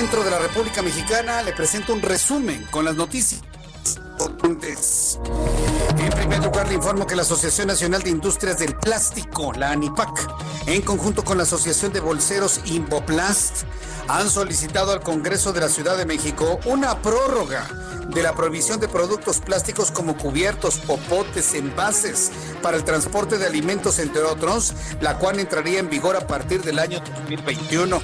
Centro de la República Mexicana. Le presento un resumen con las noticias. En primer lugar, le informo que la Asociación Nacional de Industrias del Plástico, la ANIPAC, en conjunto con la Asociación de Bolseros Imboplast, han solicitado al Congreso de la Ciudad de México una prórroga de la prohibición de productos plásticos como cubiertos, popotes, envases para el transporte de alimentos, entre otros, la cual entraría en vigor a partir del año 2021.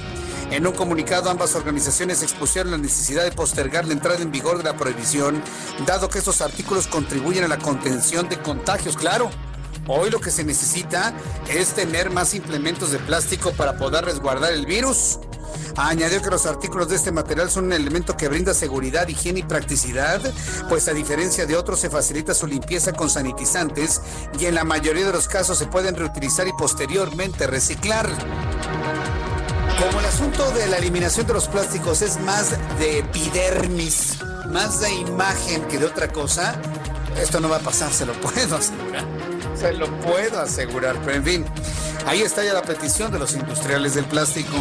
En un comunicado, ambas organizaciones expusieron la necesidad de postergar la entrada en vigor de la prohibición, dado que estos artículos contribuyen a la contención de contagios. Claro, hoy lo que se necesita es tener más implementos de plástico para poder resguardar el virus. Añadió que los artículos de este material son un elemento que brinda seguridad, higiene y practicidad, pues a diferencia de otros se facilita su limpieza con sanitizantes y en la mayoría de los casos se pueden reutilizar y posteriormente reciclar. Como el asunto de la eliminación de los plásticos es más de epidermis, más de imagen que de otra cosa, esto no va a pasar, se lo puedo asegurar. Se lo puedo asegurar, pero en fin, ahí está ya la petición de los industriales del plástico.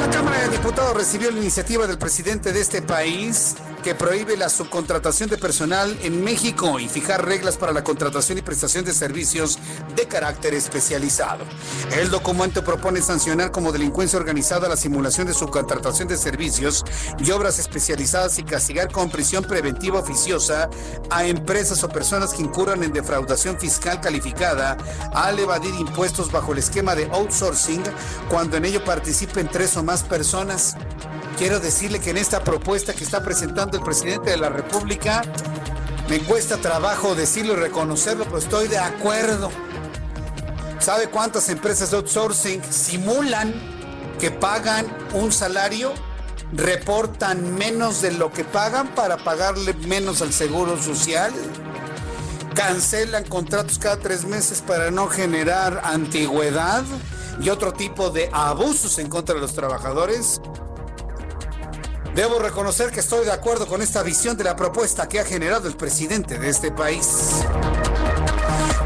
La Cámara de Diputados recibió la iniciativa del presidente de este país que prohíbe la subcontratación de personal en México y fijar reglas para la contratación y prestación de servicios de carácter especializado. El documento propone sancionar como delincuencia organizada la simulación de subcontratación de servicios y obras especializadas y castigar con prisión preventiva oficiosa a empresas o personas que incurran en defraudación fiscal calificada al evadir impuestos bajo el esquema de outsourcing cuando en ello participen tres o más personas. Quiero decirle que en esta propuesta que está presentando el presidente de la República, me cuesta trabajo decirlo y reconocerlo, pero estoy de acuerdo. ¿Sabe cuántas empresas de outsourcing simulan que pagan un salario? Reportan menos de lo que pagan para pagarle menos al seguro social. Cancelan contratos cada tres meses para no generar antigüedad y otro tipo de abusos en contra de los trabajadores. Debo reconocer que estoy de acuerdo con esta visión de la propuesta que ha generado el presidente de este país.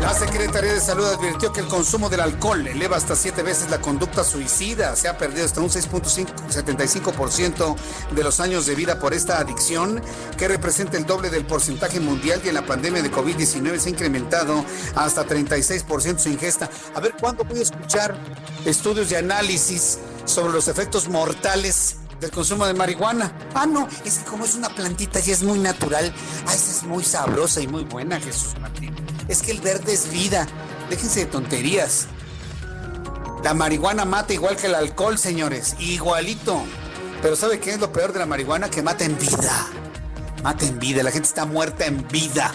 La Secretaría de Salud advirtió que el consumo del alcohol eleva hasta siete veces la conducta suicida. Se ha perdido hasta un 6.75% de los años de vida por esta adicción, que representa el doble del porcentaje mundial y en la pandemia de COVID-19 se ha incrementado hasta 36% su ingesta. A ver, ¿cuándo voy a escuchar estudios de análisis sobre los efectos mortales del consumo de marihuana. Ah, no, es que como es una plantita y es muy natural, ah, esa es muy sabrosa y muy buena, Jesús Martín. Es que el verde es vida. Déjense de tonterías. La marihuana mata igual que el alcohol, señores. Igualito. Pero ¿sabe qué es lo peor de la marihuana? Que mata en vida. Mata en vida. La gente está muerta en vida.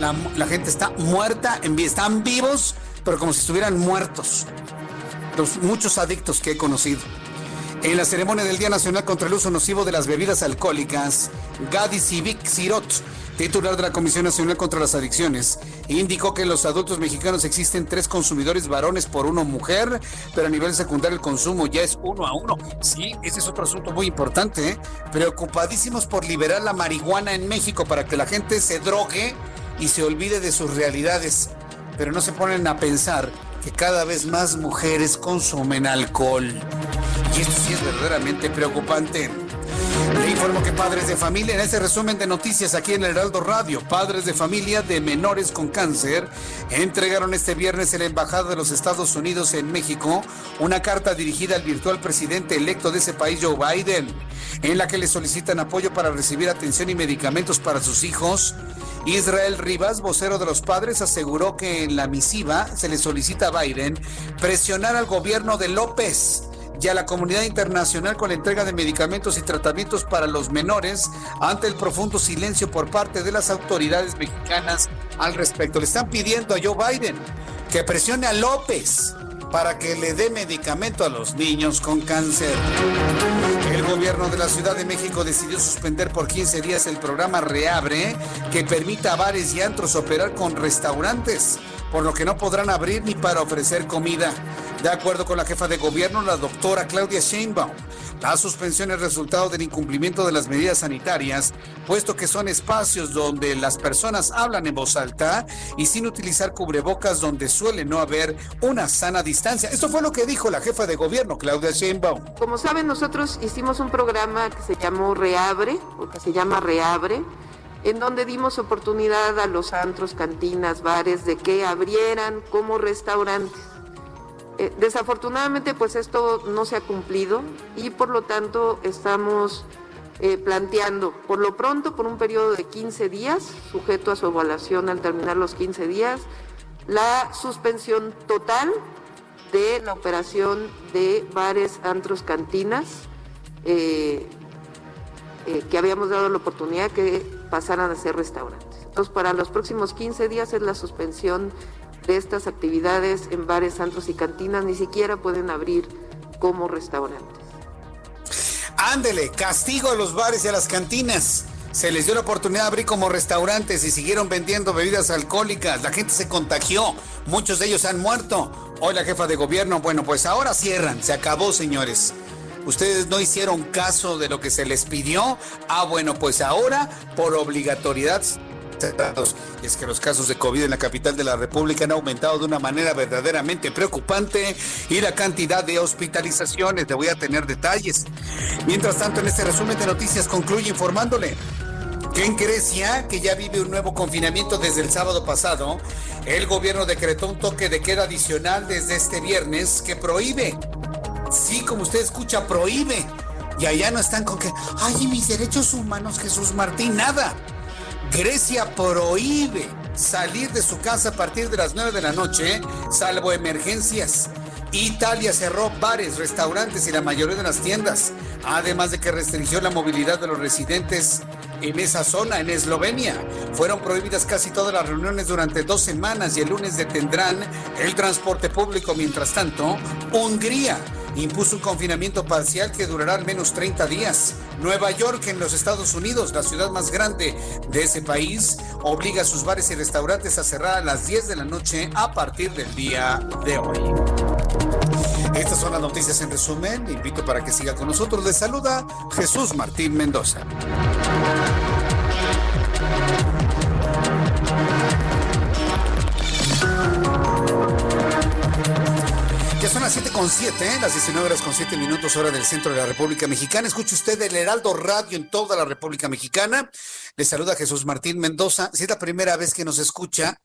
La, la gente está muerta en vida. Están vivos, pero como si estuvieran muertos. los muchos adictos que he conocido. En la ceremonia del Día Nacional contra el Uso Nocivo de las Bebidas Alcohólicas, Gadi Civic Sirot, titular de la Comisión Nacional contra las Adicciones, indicó que en los adultos mexicanos existen tres consumidores varones por uno mujer, pero a nivel secundario el consumo ya es uno a uno. Sí, ese es otro asunto muy importante. ¿eh? Preocupadísimos por liberar la marihuana en México para que la gente se drogue y se olvide de sus realidades, pero no se ponen a pensar que cada vez más mujeres consumen alcohol. Y esto sí es verdaderamente preocupante. Informo que padres de familia, en este resumen de noticias aquí en el Heraldo Radio, padres de familia de menores con cáncer entregaron este viernes en la Embajada de los Estados Unidos en México una carta dirigida al virtual presidente electo de ese país, Joe Biden, en la que le solicitan apoyo para recibir atención y medicamentos para sus hijos. Israel Rivas, vocero de los padres, aseguró que en la misiva se le solicita a Biden presionar al gobierno de López y a la comunidad internacional con la entrega de medicamentos y tratamientos para los menores ante el profundo silencio por parte de las autoridades mexicanas al respecto. Le están pidiendo a Joe Biden que presione a López para que le dé medicamento a los niños con cáncer. El gobierno de la Ciudad de México decidió suspender por 15 días el programa Reabre que permita a bares y antros operar con restaurantes, por lo que no podrán abrir ni para ofrecer comida. De acuerdo con la jefa de gobierno, la doctora Claudia Sheinbaum, la suspensión es resultado del incumplimiento de las medidas sanitarias, puesto que son espacios donde las personas hablan en voz alta y sin utilizar cubrebocas donde suele no haber una sana distancia. Esto fue lo que dijo la jefa de gobierno, Claudia Sheinbaum. Como saben, nosotros hicimos un programa que se llamó Reabre, o que se llama Reabre, en donde dimos oportunidad a los antros, cantinas, bares de que abrieran como restaurantes. Eh, desafortunadamente, pues esto no se ha cumplido y por lo tanto estamos eh, planteando, por lo pronto, por un periodo de 15 días, sujeto a su evaluación al terminar los 15 días, la suspensión total de la operación de bares, antros, cantinas, eh, que habíamos dado la oportunidad que pasaran a ser restaurantes. Entonces, para los próximos 15 días es la suspensión de estas actividades en bares, antros y cantinas ni siquiera pueden abrir como restaurantes. Ándele, castigo a los bares y a las cantinas. Se les dio la oportunidad de abrir como restaurantes y siguieron vendiendo bebidas alcohólicas. La gente se contagió. Muchos de ellos han muerto. Hoy la jefa de gobierno, bueno, pues ahora cierran. Se acabó, señores. Ustedes no hicieron caso de lo que se les pidió. Ah, bueno, pues ahora, por obligatoriedad, y es que los casos de COVID en la capital de la República han aumentado de una manera verdaderamente preocupante y la cantidad de hospitalizaciones. Le voy a tener detalles. Mientras tanto, en este resumen de noticias concluye informándole que en Grecia, que ya vive un nuevo confinamiento desde el sábado pasado, el gobierno decretó un toque de queda adicional desde este viernes que prohíbe, sí, como usted escucha, prohíbe. Y allá no están con que, ay, mis derechos humanos, Jesús Martín, nada Grecia prohíbe salir de su casa a partir de las 9 de la noche, salvo emergencias. Italia cerró bares, restaurantes y la mayoría de las tiendas, además de que restringió la movilidad de los residentes en esa zona, en Eslovenia. Fueron prohibidas casi todas las reuniones durante dos semanas y el lunes detendrán el transporte público. Mientras tanto, Hungría impuso un confinamiento parcial que durará al menos 30 días. Nueva York, en los Estados Unidos, la ciudad más grande de ese país, obliga a sus bares y restaurantes a cerrar a las 10 de la noche a partir del día de hoy. Estas son las noticias en resumen. Invito para que siga con nosotros. Le saluda Jesús Martín Mendoza. Son las 7 con 7, ¿eh? las 19 horas con 7 minutos hora del centro de la República Mexicana. Escuche usted el Heraldo Radio en toda la República Mexicana. Le saluda Jesús Martín Mendoza. Si es la primera vez que nos escucha,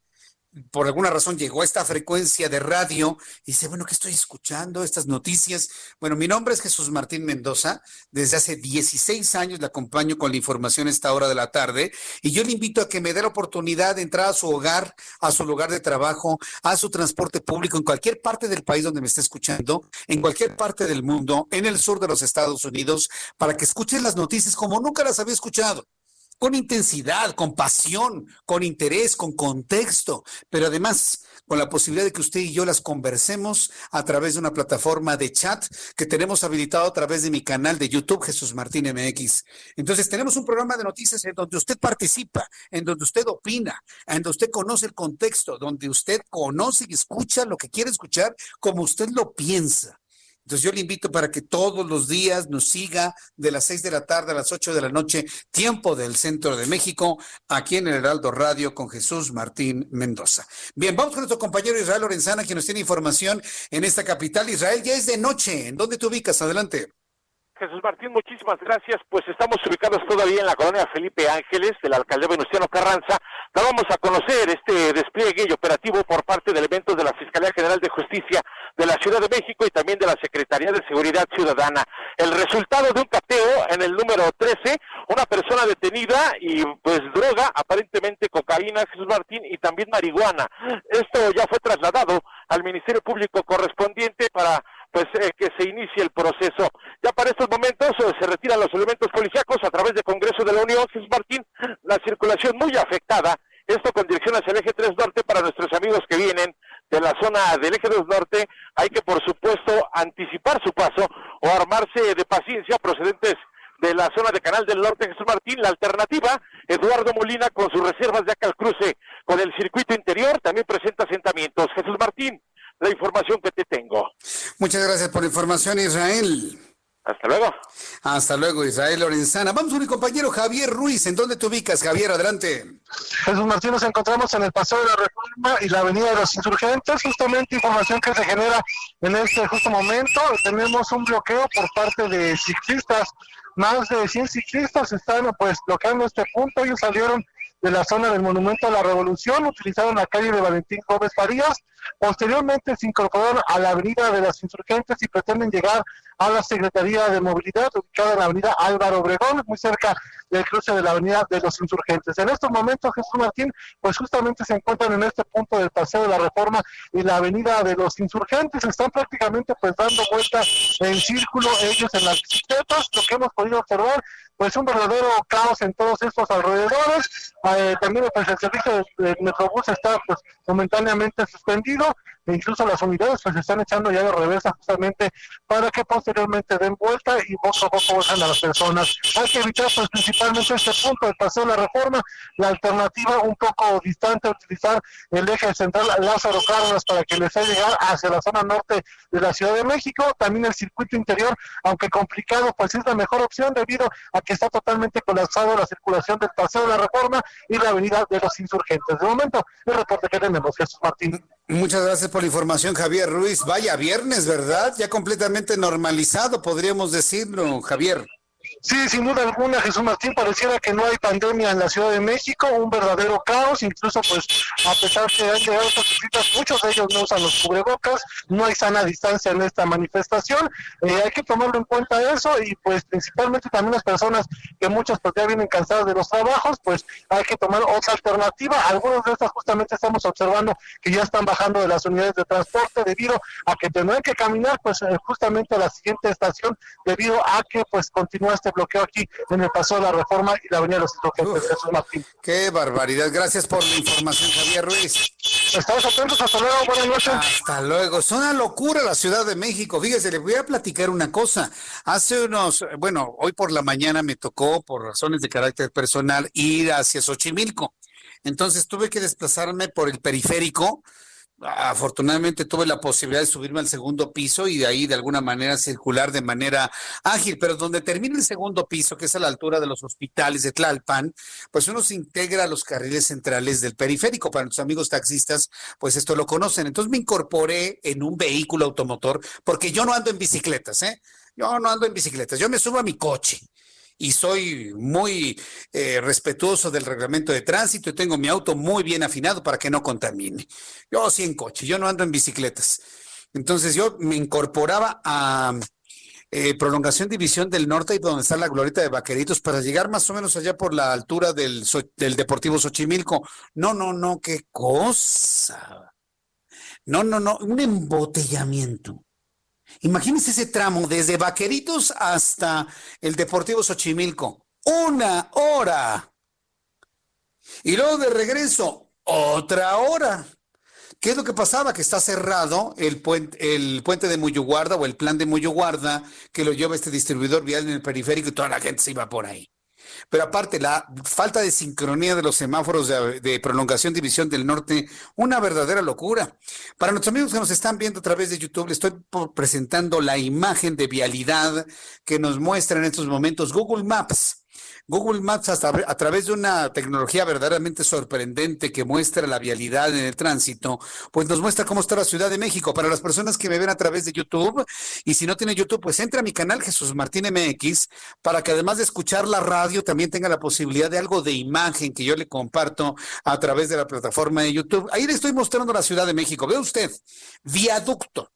por alguna razón llegó a esta frecuencia de radio y dice, bueno, ¿qué estoy escuchando? Estas noticias. Bueno, mi nombre es Jesús Martín Mendoza. Desde hace 16 años le acompaño con la información a esta hora de la tarde y yo le invito a que me dé la oportunidad de entrar a su hogar, a su lugar de trabajo, a su transporte público en cualquier parte del país donde me esté escuchando, en cualquier parte del mundo, en el sur de los Estados Unidos, para que escuchen las noticias como nunca las había escuchado con intensidad, con pasión, con interés, con contexto, pero además con la posibilidad de que usted y yo las conversemos a través de una plataforma de chat que tenemos habilitado a través de mi canal de YouTube, Jesús Martín MX. Entonces, tenemos un programa de noticias en donde usted participa, en donde usted opina, en donde usted conoce el contexto, donde usted conoce y escucha lo que quiere escuchar como usted lo piensa. Entonces yo le invito para que todos los días nos siga de las seis de la tarde a las ocho de la noche, tiempo del centro de México, aquí en el Heraldo Radio con Jesús Martín Mendoza. Bien, vamos con nuestro compañero Israel Lorenzana, que nos tiene información en esta capital. Israel, ya es de noche. ¿En dónde te ubicas? Adelante. Jesús Martín, muchísimas gracias. Pues estamos ubicados todavía en la colonia Felipe Ángeles de la alcaldía Venustiano Carranza. Vamos a conocer este despliegue y operativo por parte de elementos de la Fiscalía General de Justicia de la Ciudad de México y también de la Secretaría de Seguridad Ciudadana. El resultado de un cateo en el número 13, una persona detenida y pues droga, aparentemente cocaína, Jesús Martín, y también marihuana. Esto ya fue trasladado al Ministerio Público correspondiente para pues eh, que se inicie el proceso. Ya para estos momentos eh, se retiran los elementos policíacos a través del Congreso de la Unión, Jesús Martín, la circulación muy afectada, esto con dirección hacia el eje 3 norte para nuestros amigos que vienen de la zona del eje 2 norte, hay que por supuesto anticipar su paso o armarse de paciencia procedentes de la zona de Canal del Norte, Jesús Martín. La alternativa, Eduardo Molina con sus reservas de acá al cruce con el circuito interior, también presenta asentamientos. Jesús Martín, la información que te tengo. Muchas gracias por la información, Israel. Hasta luego. Hasta luego, Israel Lorenzana. Vamos con mi compañero Javier Ruiz. ¿En dónde te ubicas, Javier? Adelante. Jesús Martín, nos encontramos en el Paseo de la Reforma y la Avenida de los Insurgentes. Justamente información que se genera en este justo momento. Tenemos un bloqueo por parte de ciclistas. Más de 100 ciclistas están pues bloqueando este punto. Ellos salieron de la zona del Monumento a la Revolución, utilizaron la calle de Valentín Gómez Farías, posteriormente se incorporaron a la Avenida de las Insurgentes y pretenden llegar a la Secretaría de Movilidad, ubicada en la Avenida Álvaro Obregón, muy cerca del cruce de la Avenida de los Insurgentes. En estos momentos, Jesús Martín, pues justamente se encuentran en este punto del Paseo de la Reforma y la Avenida de los Insurgentes, están prácticamente pues dando vueltas en círculo ellos en las bicicletas, lo que hemos podido observar, pues un verdadero caos en todos estos alrededores, eh, también el servicio del Metrobús está pues momentáneamente suspendido e incluso las unidades pues se están echando ya de reversa justamente para que posteriormente den vuelta y poco a poco bajan a las personas. Hay que evitar pues principalmente este punto del paseo de la reforma, la alternativa un poco distante utilizar el eje central Lázaro Cárdenas para que les haga llegar hacia la zona norte de la Ciudad de México, también el circuito interior, aunque complicado, pues es la mejor opción debido a que está totalmente colapsado la circulación del paseo de la reforma y la avenida de los insurgentes. De momento, el reporte que tenemos, Jesús Martín. Muchas gracias por la información, Javier Ruiz. Vaya viernes, ¿verdad? Ya completamente normalizado, podríamos decirlo, Javier. Sí, sin duda alguna, Jesús Martín, pareciera que no hay pandemia en la Ciudad de México, un verdadero caos, incluso pues a pesar que han llegado estas visitas, muchos de ellos no usan los cubrebocas, no hay sana distancia en esta manifestación, eh, hay que tomarlo en cuenta eso y pues principalmente también las personas que muchas pues ya vienen cansadas de los trabajos, pues hay que tomar otra alternativa, algunas de estas justamente estamos observando que ya están bajando de las unidades de transporte debido a que tendrán que caminar pues eh, justamente a la siguiente estación debido a que pues continúa este bloqueo aquí en el Paso de la Reforma y la Avenida de los Insurgentes. Jesús Martín. Qué barbaridad. Gracias por la información, Javier Ruiz. Estamos atentos. Hasta luego. Buenas noches. Hasta luego. Es una locura la Ciudad de México. Fíjese, le voy a platicar una cosa. Hace unos, bueno, hoy por la mañana me tocó, por razones de carácter personal, ir hacia Xochimilco. Entonces tuve que desplazarme por el periférico afortunadamente tuve la posibilidad de subirme al segundo piso y de ahí de alguna manera circular de manera ágil, pero donde termina el segundo piso, que es a la altura de los hospitales de Tlalpan, pues uno se integra a los carriles centrales del periférico. Para nuestros amigos taxistas, pues esto lo conocen. Entonces me incorporé en un vehículo automotor, porque yo no ando en bicicletas, ¿eh? Yo no ando en bicicletas, yo me subo a mi coche y soy muy eh, respetuoso del reglamento de tránsito y tengo mi auto muy bien afinado para que no contamine. Yo sí en coche, yo no ando en bicicletas. Entonces yo me incorporaba a eh, prolongación división del norte y donde está la glorieta de Vaqueritos para llegar más o menos allá por la altura del, del Deportivo Xochimilco. No, no, no, qué cosa. No, no, no, un embotellamiento. Imagínense ese tramo desde Vaqueritos hasta el Deportivo Xochimilco. Una hora. Y luego de regreso, otra hora. ¿Qué es lo que pasaba? Que está cerrado el puente, el puente de Muyuguarda o el plan de Muyuguarda que lo lleva este distribuidor vial en el periférico y toda la gente se iba por ahí. Pero aparte, la falta de sincronía de los semáforos de, prolongación división del norte, una verdadera locura. Para nuestros amigos que nos están viendo a través de YouTube, les estoy presentando la imagen de vialidad que nos muestra en estos momentos Google Maps. Google Maps hasta a través de una tecnología verdaderamente sorprendente que muestra la vialidad en el tránsito, pues nos muestra cómo está la Ciudad de México. Para las personas que me ven a través de YouTube, y si no tiene YouTube, pues entra a mi canal Jesús Martín MX para que además de escuchar la radio, también tenga la posibilidad de algo de imagen que yo le comparto a través de la plataforma de YouTube. Ahí le estoy mostrando la Ciudad de México. Ve usted, viaducto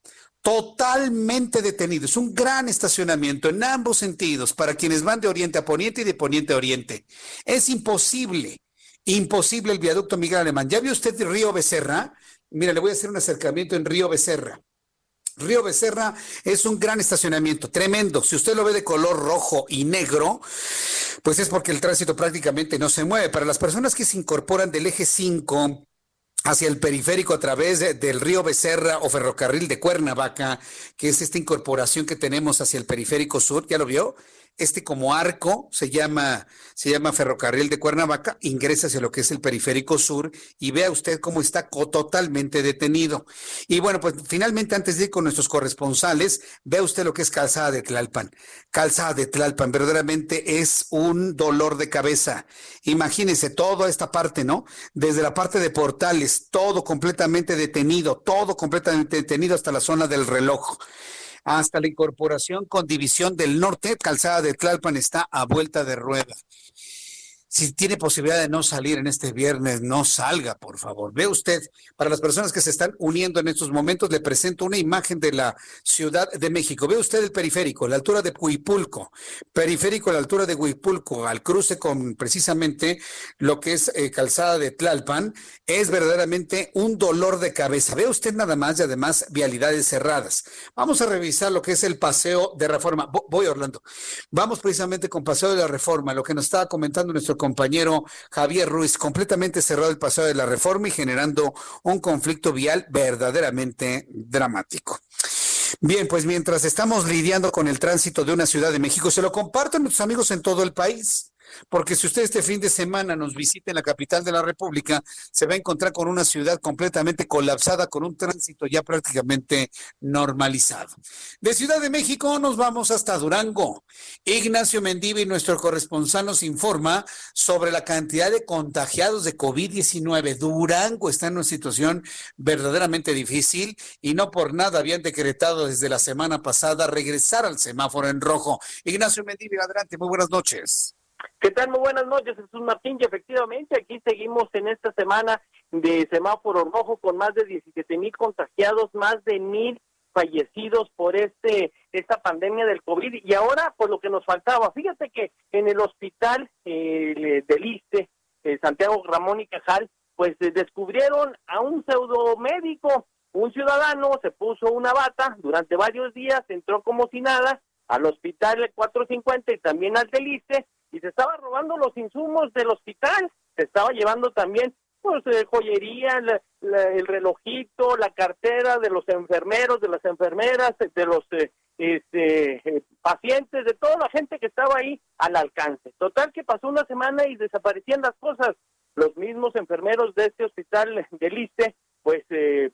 totalmente detenido. Es un gran estacionamiento en ambos sentidos para quienes van de oriente a poniente y de poniente a oriente. Es imposible, imposible el viaducto Miguel Alemán. ¿Ya vio usted Río Becerra? Mira, le voy a hacer un acercamiento en Río Becerra. Río Becerra es un gran estacionamiento, tremendo. Si usted lo ve de color rojo y negro, pues es porque el tránsito prácticamente no se mueve. Para las personas que se incorporan del eje 5 hacia el periférico a través del río Becerra o ferrocarril de Cuernavaca, que es esta incorporación que tenemos hacia el periférico sur, ¿ya lo vio? Este como arco se llama, se llama Ferrocarril de Cuernavaca, ingresa hacia lo que es el periférico sur y vea usted cómo está totalmente detenido. Y bueno, pues finalmente antes de ir con nuestros corresponsales, vea usted lo que es Calzada de Tlalpan. Calzada de Tlalpan verdaderamente es un dolor de cabeza. Imagínense toda esta parte, ¿no? Desde la parte de portales, todo completamente detenido, todo completamente detenido hasta la zona del reloj hasta la incorporación con División del Norte, Calzada de Tlalpan está a vuelta de rueda si tiene posibilidad de no salir en este viernes, no salga, por favor. Ve usted, para las personas que se están uniendo en estos momentos, le presento una imagen de la Ciudad de México. Ve usted el periférico, la altura de Huipulco, periférico la altura de Huipulco, al cruce con precisamente lo que es eh, calzada de Tlalpan, es verdaderamente un dolor de cabeza. Ve usted nada más y además vialidades cerradas. Vamos a revisar lo que es el paseo de reforma. Voy, Orlando. Vamos precisamente con paseo de la reforma, lo que nos estaba comentando nuestro compañero Javier Ruiz, completamente cerrado el paseo de la reforma y generando un conflicto vial verdaderamente dramático. Bien, pues mientras estamos lidiando con el tránsito de una ciudad de México, se lo comparto a nuestros amigos en todo el país. Porque si usted este fin de semana nos visita en la capital de la República, se va a encontrar con una ciudad completamente colapsada, con un tránsito ya prácticamente normalizado. De Ciudad de México nos vamos hasta Durango. Ignacio Mendivi, nuestro corresponsal, nos informa sobre la cantidad de contagiados de COVID-19. Durango está en una situación verdaderamente difícil y no por nada habían decretado desde la semana pasada regresar al semáforo en rojo. Ignacio Mendivi, adelante, muy buenas noches. ¿Qué tal? Muy buenas noches, Jesús Martín. Y efectivamente, aquí seguimos en esta semana de semáforo rojo con más de 17 mil contagiados, más de mil fallecidos por este esta pandemia del COVID. Y ahora, por lo que nos faltaba, fíjate que en el hospital eh, del ISTE, eh, Santiago Ramón y Cajal, pues eh, descubrieron a un pseudo médico, un ciudadano, se puso una bata durante varios días, entró como si nada al hospital 450 y también al del ISTE, y se estaba robando los insumos del hospital, se estaba llevando también pues eh, joyería, el relojito, la cartera de los enfermeros, de las enfermeras, de los eh, este, eh, pacientes, de toda la gente que estaba ahí al alcance. Total que pasó una semana y desaparecían las cosas. Los mismos enfermeros de este hospital de Liste, pues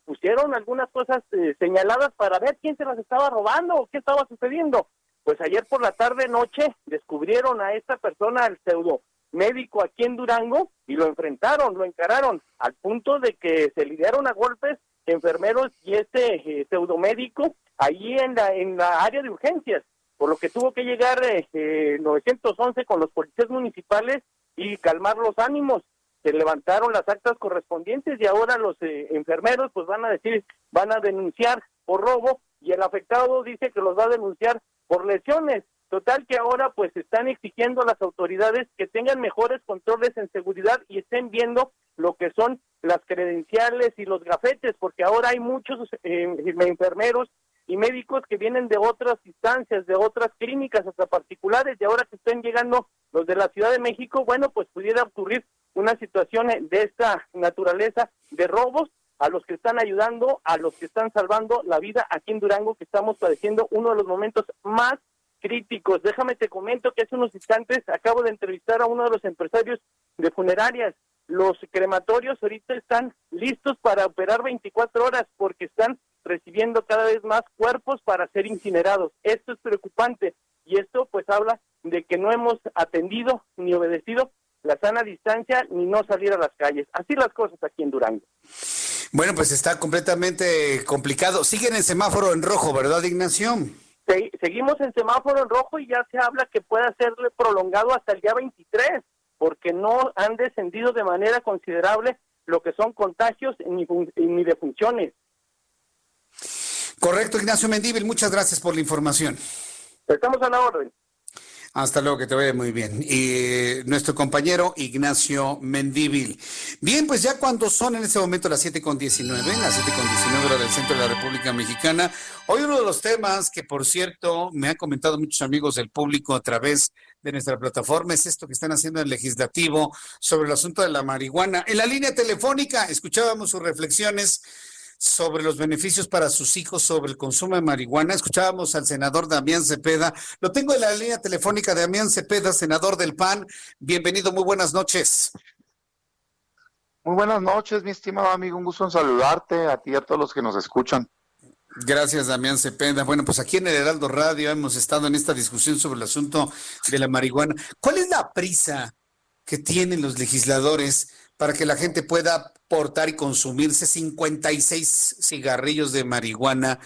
pusieron algunas cosas señaladas para ver quién se las estaba robando o qué estaba sucediendo. Pues ayer por la tarde noche descubrieron a esta persona, al pseudo médico aquí en Durango, y lo enfrentaron, lo encararon, al punto de que se lidiaron a golpes enfermeros y este eh, pseudo médico ahí en la, en la área de urgencias, por lo que tuvo que llegar eh, 911 con los policías municipales y calmar los ánimos. Se levantaron las actas correspondientes y ahora los eh, enfermeros pues van a decir, van a denunciar por robo y el afectado dice que los va a denunciar por lesiones. Total que ahora pues están exigiendo a las autoridades que tengan mejores controles en seguridad y estén viendo lo que son las credenciales y los gafetes, porque ahora hay muchos eh, enfermeros y médicos que vienen de otras instancias, de otras clínicas hasta particulares, y ahora que estén llegando los de la Ciudad de México, bueno, pues pudiera ocurrir una situación de esta naturaleza de robos a los que están ayudando, a los que están salvando la vida aquí en Durango, que estamos padeciendo uno de los momentos más críticos. Déjame te comento que hace unos instantes acabo de entrevistar a uno de los empresarios de funerarias. Los crematorios ahorita están listos para operar 24 horas porque están recibiendo cada vez más cuerpos para ser incinerados. Esto es preocupante y esto pues habla de que no hemos atendido ni obedecido la sana distancia ni no salir a las calles. Así las cosas aquí en Durango. Bueno, pues está completamente complicado. Siguen el semáforo en rojo, ¿verdad, Ignacio? seguimos en semáforo en rojo y ya se habla que pueda ser prolongado hasta el día 23, porque no han descendido de manera considerable lo que son contagios ni, ni defunciones. Correcto, Ignacio Mendíbil, muchas gracias por la información. Estamos a la orden. Hasta luego, que te vaya muy bien. Y nuestro compañero Ignacio Mendíbil. Bien, pues ya cuando son en este momento las 7 con 19, las 7 con 19 hora del centro de la República Mexicana, hoy uno de los temas que, por cierto, me han comentado muchos amigos del público a través de nuestra plataforma es esto que están haciendo en el legislativo sobre el asunto de la marihuana. En la línea telefónica escuchábamos sus reflexiones sobre los beneficios para sus hijos sobre el consumo de marihuana. Escuchábamos al senador Damián Cepeda. Lo tengo en la línea telefónica de Damián Cepeda, senador del PAN. Bienvenido, muy buenas noches. Muy buenas noches, mi estimado amigo. Un gusto en saludarte, a ti y a todos los que nos escuchan. Gracias, Damián Cepeda. Bueno, pues aquí en el Heraldo Radio hemos estado en esta discusión sobre el asunto de la marihuana. ¿Cuál es la prisa que tienen los legisladores para que la gente pueda portar y consumirse 56 cigarrillos de marihuana.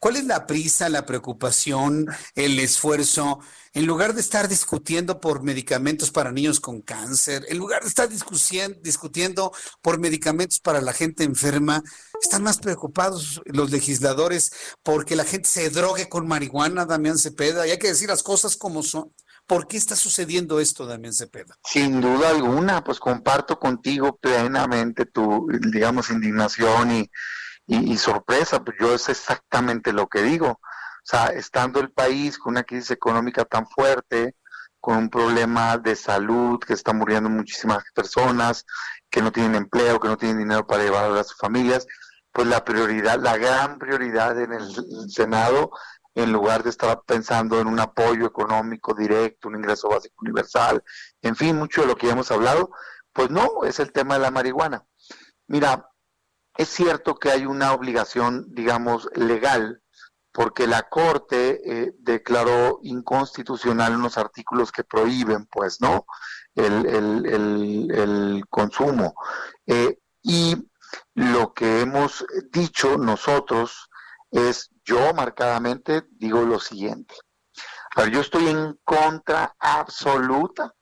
¿Cuál es la prisa, la preocupación, el esfuerzo? En lugar de estar discutiendo por medicamentos para niños con cáncer, en lugar de estar discutiendo por medicamentos para la gente enferma, están más preocupados los legisladores porque la gente se drogue con marihuana, Damián Cepeda, y hay que decir las cosas como son. ¿Por qué está sucediendo esto, Damián Cepeda? Sin duda alguna, pues comparto contigo plenamente tu, digamos, indignación y, y, sorpresa, pues yo es exactamente lo que digo. O sea, estando el país con una crisis económica tan fuerte, con un problema de salud, que está muriendo muchísimas personas, que no tienen empleo, que no tienen dinero para llevar a sus familias, pues la prioridad, la gran prioridad en el Senado en lugar de estar pensando en un apoyo económico directo, un ingreso básico universal, en fin, mucho de lo que ya hemos hablado, pues no, es el tema de la marihuana. Mira, es cierto que hay una obligación, digamos, legal, porque la Corte eh, declaró inconstitucional unos artículos que prohíben, pues, ¿no? El, consumo. Eh, y lo que hemos dicho nosotros es yo marcadamente digo lo siguiente. yo estoy en contra absoluta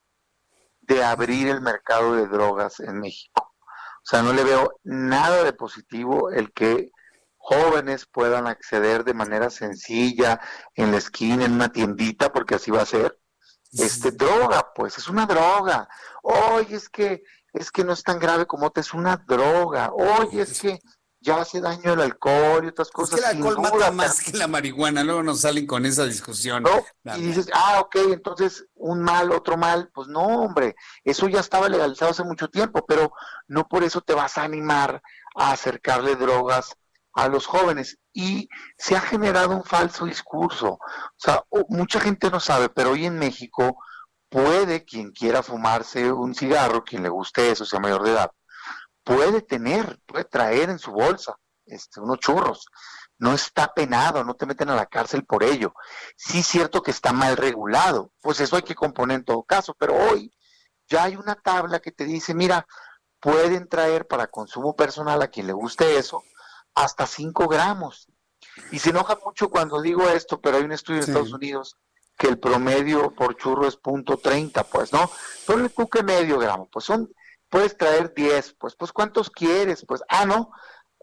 de abrir el mercado de drogas en México. O sea, no le veo nada de positivo el que jóvenes puedan acceder de manera sencilla en la esquina, en una tiendita, porque así va a ser. Este droga, pues es una droga. Oye, es que es que no es tan grave como te es una droga. Oye, es que ya hace daño el alcohol y otras cosas. Es que el alcohol mata más que la marihuana, luego nos salen con esa discusión. y dices, ah, ok, entonces un mal, otro mal, pues no, hombre, eso ya estaba legalizado hace mucho tiempo, pero no por eso te vas a animar a acercarle drogas a los jóvenes. Y se ha generado un falso discurso. O sea, mucha gente no sabe, pero hoy en México puede quien quiera fumarse un cigarro, quien le guste eso, sea mayor de edad, puede tener, puede traer en su bolsa este, unos churros. No está penado, no te meten a la cárcel por ello. Sí es cierto que está mal regulado, pues eso hay que componer en todo caso, pero hoy ya hay una tabla que te dice, mira, pueden traer para consumo personal a quien le guste eso hasta 5 gramos. Y se enoja mucho cuando digo esto, pero hay un estudio en Estados Unidos que el promedio por churro es punto .30, pues, ¿no? Pero el cuque medio gramo, pues son puedes traer 10, pues, pues ¿cuántos quieres? Pues, ah, no,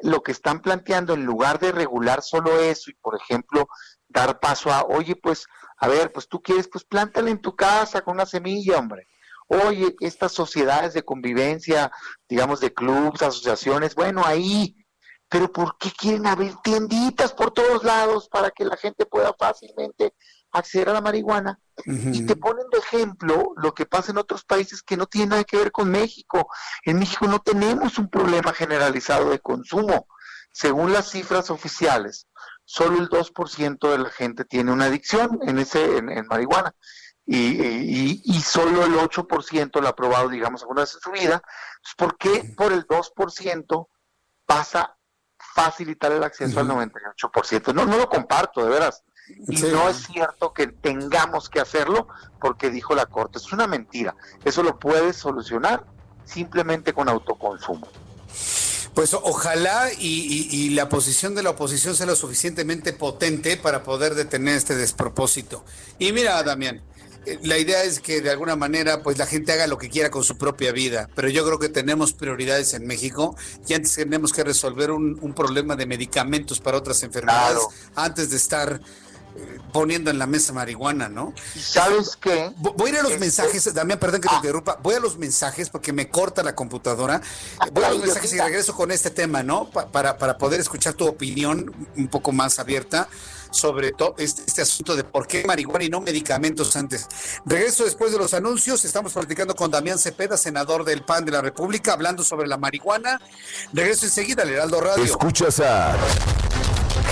lo que están planteando en lugar de regular solo eso y, por ejemplo, dar paso a, oye, pues, a ver, pues tú quieres, pues plántale en tu casa con una semilla, hombre. Oye, estas sociedades de convivencia, digamos, de clubs, asociaciones, bueno, ahí, pero ¿por qué quieren abrir tienditas por todos lados para que la gente pueda fácilmente acceder a la marihuana? Y te ponen de ejemplo lo que pasa en otros países que no tiene nada que ver con México. En México no tenemos un problema generalizado de consumo. Según las cifras oficiales, solo el 2% de la gente tiene una adicción en, ese, en, marihuana. Y, y, solo el 8% lo ha probado, digamos, alguna vez en su vida. ¿Por qué por el 2% pasa facilitar el acceso al 98%? No, no lo comparto, de veras. Y no es cierto que tengamos que hacerlo porque dijo la Corte. Es una mentira. Eso lo puedes solucionar simplemente con autoconsumo. Pues ojalá y, la posición de la oposición sea lo suficientemente potente para poder detener este despropósito. Y mira, Damián, eh, la idea es que de alguna manera pues la gente haga lo que quiera con su propia vida, pero yo creo que tenemos prioridades en México y antes tenemos que resolver un, problema de medicamentos para otras enfermedades antes de estar poniendo en la mesa marihuana, ¿no? ¿Sabes qué? Voy a ir a los este, mensajes, Damián, perdón que te ah. interrumpa, voy a los mensajes porque me corta la computadora. Voy a los mensajes y regreso con este tema, ¿no? para, para poder escuchar tu opinión un poco más abierta sobre todo este, este, asunto de por qué marihuana y no medicamentos antes. Regreso después de los anuncios. Estamos platicando con Damián Cepeda, senador del PAN de la República, hablando sobre la marihuana. Regreso enseguida al Heraldo Radio. Escuchas a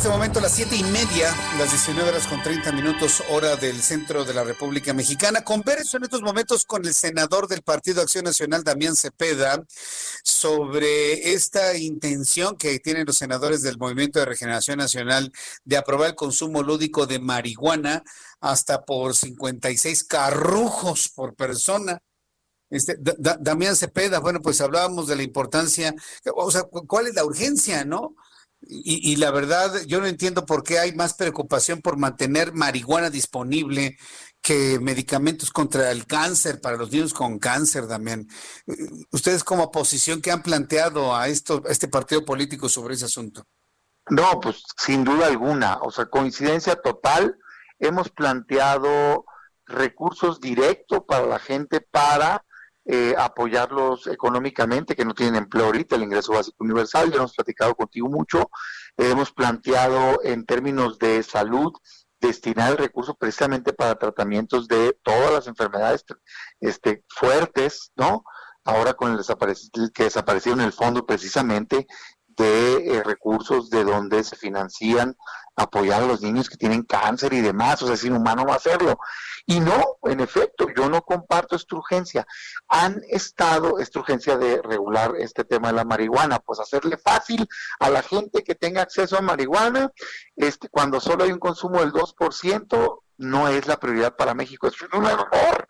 Este momento las siete y media, las 19 horas con 30 minutos, hora del centro de la República Mexicana. Converso en estos momentos con el senador del Partido Acción Nacional, Damián Cepeda, sobre esta intención que tienen los senadores del Movimiento de Regeneración Nacional de aprobar el consumo lúdico de marihuana hasta por 56 carrujos por persona. Este, Damián Cepeda, bueno, pues hablábamos de la importancia, o sea, ¿cuál es la urgencia, no? Y, la verdad, yo no entiendo por qué hay más preocupación por mantener marihuana disponible que medicamentos contra el cáncer para los niños con cáncer, también. ¿Ustedes como oposición qué han planteado a, esto, a este partido político sobre ese asunto? No, pues sin duda alguna, o sea, coincidencia total, hemos planteado recursos directos para la gente para eh, apoyarlos económicamente, que no tienen empleo ahorita, el ingreso básico universal, ya hemos platicado contigo mucho, hemos planteado en términos de salud destinar el recurso precisamente para tratamientos de todas las enfermedades este, fuertes, ¿no? Ahora con el que desapareció en el fondo precisamente de eh, recursos de donde se financian apoyar a los niños que tienen cáncer y demás, o sea, es inhumano no hacerlo. Y no, en efecto, yo no comparto esta urgencia. Han estado, esta urgencia de regular este tema de la marihuana, pues hacerle fácil a la gente que tenga acceso a marihuana, este, cuando solo hay un consumo del 2%, no es la prioridad para México, es un error.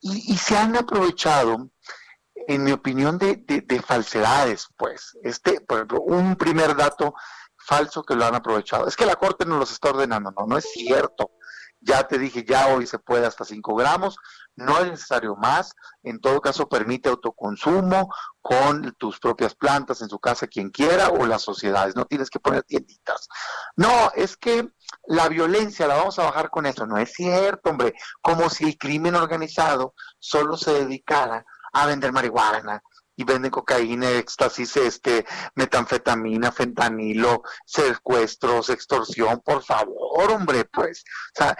Y, y se han aprovechado en mi opinión, de, de, falsedades, pues. Este, por ejemplo, un primer dato falso que lo han aprovechado. Es que la Corte no los está ordenando, no, no es cierto. Ya te dije, ya hoy se puede hasta 5 gramos, no es necesario más, en todo caso permite autoconsumo con tus propias plantas en su casa, quien quiera, o las sociedades, no tienes que poner tienditas. No, es que la violencia la vamos a bajar con eso, no es cierto, hombre, como si el crimen organizado solo se dedicara a vender marihuana y venden cocaína, éxtasis, este, metanfetamina, fentanilo, secuestros, extorsión, por favor, hombre, pues. O sea,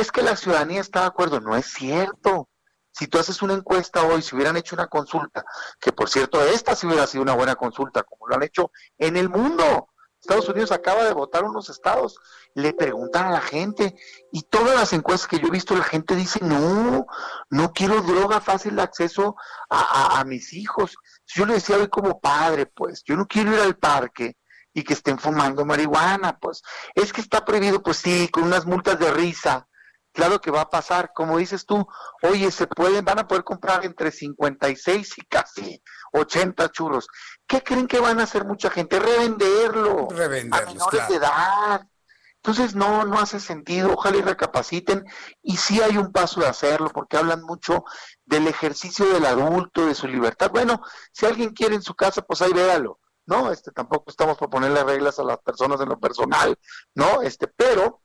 es que la ciudadanía está de acuerdo, no es cierto. Si tú haces una encuesta hoy, si hubieran hecho una consulta, que por cierto, esta sí hubiera sido una buena consulta, como lo han hecho en el mundo, Estados Unidos acaba de votar unos estados, le preguntan a la gente y todas las encuestas que yo he visto la gente dice, no, no quiero droga fácil de acceso a, mis hijos. Yo le decía hoy como padre, pues, yo no quiero ir al parque y que estén fumando marihuana, pues, es que está prohibido, pues sí, con unas multas de risa, Claro que va a pasar, como dices tú, oye, se pueden, van a poder comprar entre 56 y casi 80 churros. ¿Qué creen que van a hacer mucha gente? Revenderlo. Revenderlos, a menores claro. de edad. Entonces, no, no hace sentido. Ojalá y recapaciten. Y sí hay un paso de hacerlo, porque hablan mucho del ejercicio del adulto, de su libertad. Bueno, si alguien quiere en su casa, pues ahí véalo. No, este, tampoco estamos por ponerle reglas a las personas en lo personal, ¿no? Este, pero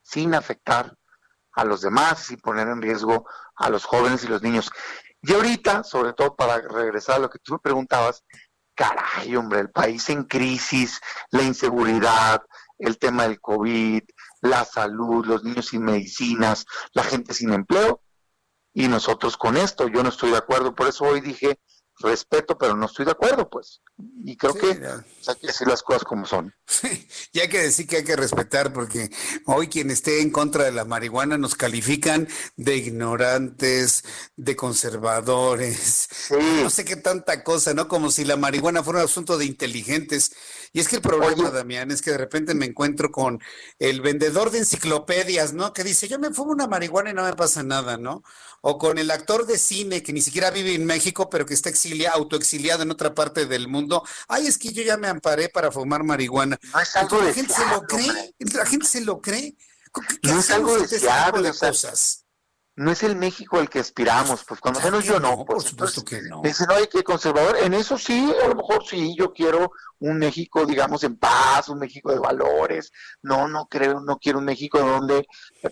sin afectar a los demás y poner en riesgo a los jóvenes y los niños. Y ahorita, sobre todo para regresar a lo que tú me preguntabas, caray, hombre, el país en crisis, la inseguridad, el tema del COVID, la salud, los niños sin medicinas, la gente sin empleo, y nosotros con esto, yo no estoy de acuerdo, por eso hoy dije respeto, pero no estoy de acuerdo, pues. Y creo que hay que decir las cosas como son. Y hay que decir que hay que respetar, porque hoy quien esté en contra de la marihuana nos califican de ignorantes, de conservadores, no sé qué tanta cosa, ¿no? Como si la marihuana fuera un asunto de inteligentes. Y es que el problema, Damián, es que de repente me encuentro con el vendedor de enciclopedias, ¿no? Que dice, yo me fumo una marihuana y no me pasa nada, ¿no? O con el actor de cine que ni siquiera vive en México, pero que está exiliado, autoexiliado en otra parte del mundo. Ay, es que yo ya me amparé para fumar marihuana. No es algo la gente se lo cree, la gente se lo cree. ¿Qué No es algo tipo deseable, cosas? No es el México al que aspiramos, pues cuando menos yo no. Pues, Por supuesto que no. Dicen, oye, que conservador. En eso sí, a lo mejor sí, yo quiero un México, digamos, en paz, un México de valores. No, no creo, no quiero un México donde,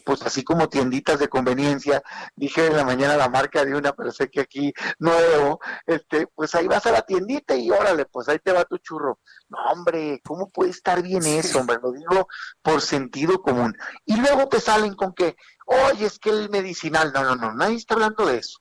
pues así como tienditas de conveniencia, dije en la mañana la marca de una, pero sé que aquí nuevo, este, pues ahí vas a la tiendita y órale, pues ahí te va tu churro. No, hombre, ¿cómo puede estar bien eso, hombre? Lo digo por sentido común. Y luego te salen con que, oye, es que el medicinal, no, no, no, nadie está hablando de eso.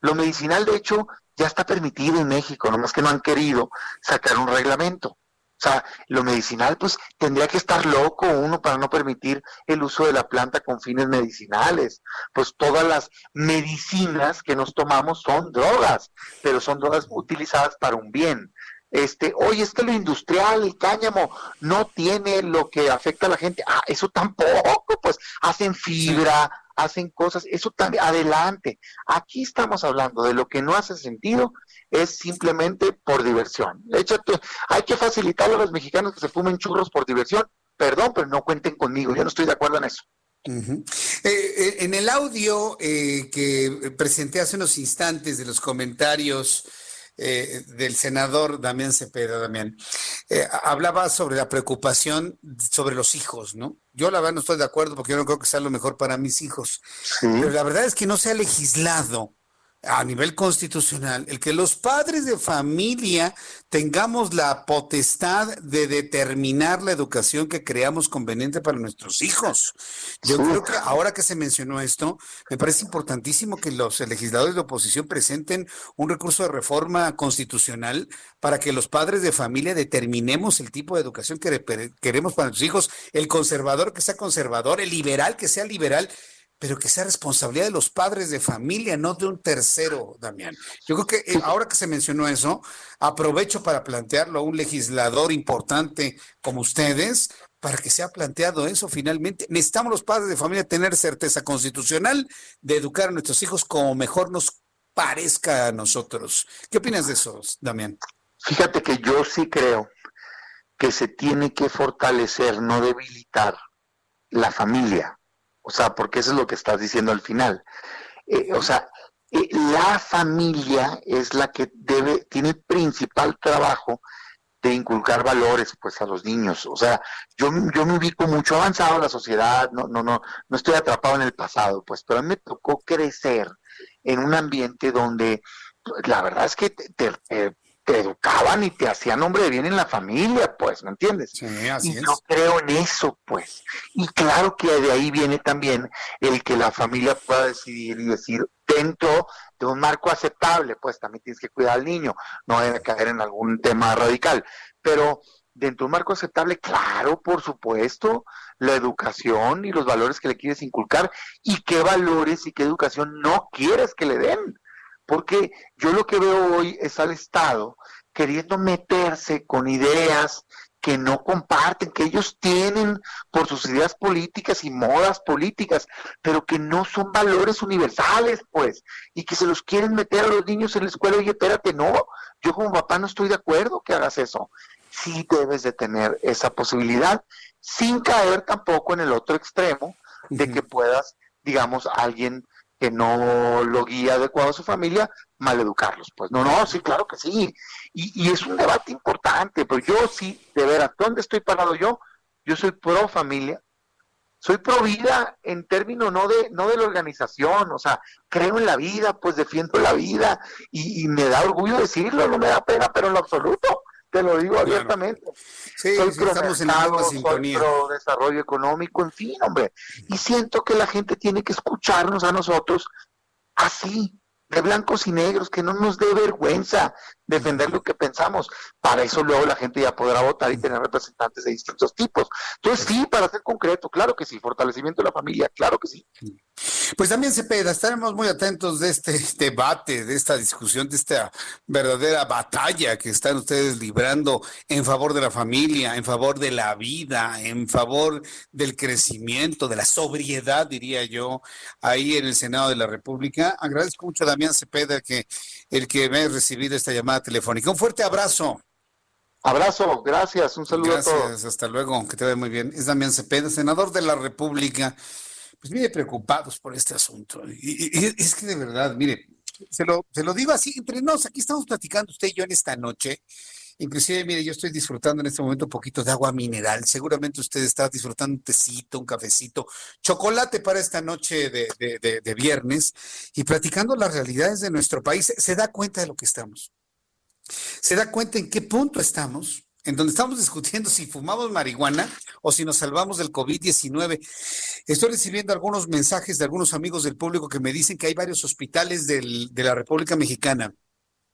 Lo medicinal, de hecho, ya está permitido en México, nomás que no han querido sacar un reglamento. O sea, lo medicinal, pues tendría que estar loco uno para no permitir el uso de la planta con fines medicinales. Pues todas las medicinas que nos tomamos son drogas, pero son drogas utilizadas para un bien. Este, oye, es que lo industrial, el cáñamo, no tiene lo que afecta a la gente. Ah, eso tampoco, pues hacen fibra, hacen cosas, eso también, adelante. Aquí estamos hablando de lo que no hace sentido, es simplemente por diversión. Échate, hay que facilitarle a los mexicanos que se fumen churros por diversión. Perdón, pero no cuenten conmigo, yo no estoy de acuerdo en eso. Eh, eh, en el audio eh, que presenté hace unos instantes de los comentarios eh, del senador Damián Cepeda, Damián, eh, hablaba sobre la preocupación sobre los hijos, ¿no? Yo la verdad no estoy de acuerdo porque yo no creo que sea lo mejor para mis hijos. Pero la verdad es que no se ha legislado a nivel constitucional el que los padres de familia tengamos la potestad de determinar la educación que creamos conveniente para nuestros hijos. Yo creo que ahora que se mencionó esto, me parece importantísimo que los legisladores de oposición presenten un recurso de reforma constitucional para que los padres de familia determinemos el tipo de educación que re- queremos para nuestros hijos, el conservador que sea conservador, el liberal que sea liberal pero que sea responsabilidad de los padres de familia, no de un tercero, Damián. Yo creo que eh, ahora que se mencionó eso, aprovecho para plantearlo a un legislador importante como ustedes, para que sea planteado eso finalmente. Necesitamos los padres de familia tener certeza constitucional de educar a nuestros hijos como mejor nos parezca a nosotros. ¿Qué opinas de eso, Damián? Fíjate que yo sí creo que se tiene que fortalecer, no debilitar la familia. O sea, porque eso es lo que estás diciendo al final. Eh, o sea, eh, la familia es la que debe, tiene principal trabajo de inculcar valores pues a los niños. O sea, yo, yo me ubico mucho avanzado en la sociedad, no, no, no, no estoy atrapado en el pasado, pues, pero a mí me tocó crecer en un ambiente donde la verdad es que te, te- te- educaban y te hacían hombre de bien en la familia, pues, ¿me entiendes? así y yo creo en eso, pues. Y claro que de ahí viene también el que la familia pueda decidir y decir, dentro de un marco aceptable, pues también tienes que cuidar al niño, no debe caer en algún tema radical, pero dentro de un marco aceptable, claro, por supuesto, la educación y los valores que le quieres inculcar y qué valores y qué educación no quieres que le den. Porque yo lo que veo hoy es al Estado queriendo meterse con ideas que no comparten, que ellos tienen por sus ideas políticas y modas políticas, pero que no son valores universales, pues, y que se los quieren meter a los niños en la escuela. Oye, espérate, no, yo como papá no estoy de acuerdo que hagas eso. Sí debes de tener esa posibilidad, sin caer tampoco en el otro extremo de que puedas, digamos, alguien que no lo guía adecuado a su familia, maleducarlos. Pues no, no, sí, claro que sí. Y, y es un debate importante, pero yo sí, de veras, ¿dónde estoy parado yo? Yo soy pro familia, soy pro vida en términos no de, no de la organización, o sea, creo en la vida, pues defiendo la vida y, y me da orgullo decirlo, no me da pena, pero en lo absoluto te lo digo abiertamente. Sí, soy sí, estamos en la misma sintonía. pro desarrollo económico, en fin, hombre. Y siento que la gente tiene que escucharnos a nosotros así, de blancos y negros, que no nos dé vergüenza defender lo que pensamos. Para eso luego la gente ya podrá votar y tener representantes de distintos tipos. Entonces sí, para ser concreto, claro que sí, fortalecimiento de la familia, claro que sí. Pues también Cepeda, estaremos muy atentos de este debate, de esta discusión, de esta verdadera batalla que están ustedes librando en favor de la familia, en favor de la vida, en favor del crecimiento, de la sobriedad, diría yo, ahí en el Senado de la República. Agradezco mucho a Damián Cepeda que el que me haya recibido esta llamada telefónica. Un fuerte abrazo. Abrazo, gracias, un saludo Gracias, a todos. hasta luego, que te vaya muy bien. Es Damián Cepeda, senador de la República. Pues mire, preocupados por este asunto. Y, es que de verdad, mire, se lo, se lo digo así, entre nos, aquí estamos platicando usted y yo en esta noche. Inclusive, mire, yo estoy disfrutando en este momento un poquito de agua mineral. Seguramente usted está disfrutando un tecito, un cafecito, chocolate para esta noche de, de- viernes y platicando las realidades de nuestro país. Se da cuenta de lo que estamos se da cuenta en qué punto estamos, en donde estamos discutiendo si fumamos marihuana o si nos salvamos del COVID-19. Estoy recibiendo algunos mensajes de algunos amigos del público que me dicen que hay varios hospitales de la República Mexicana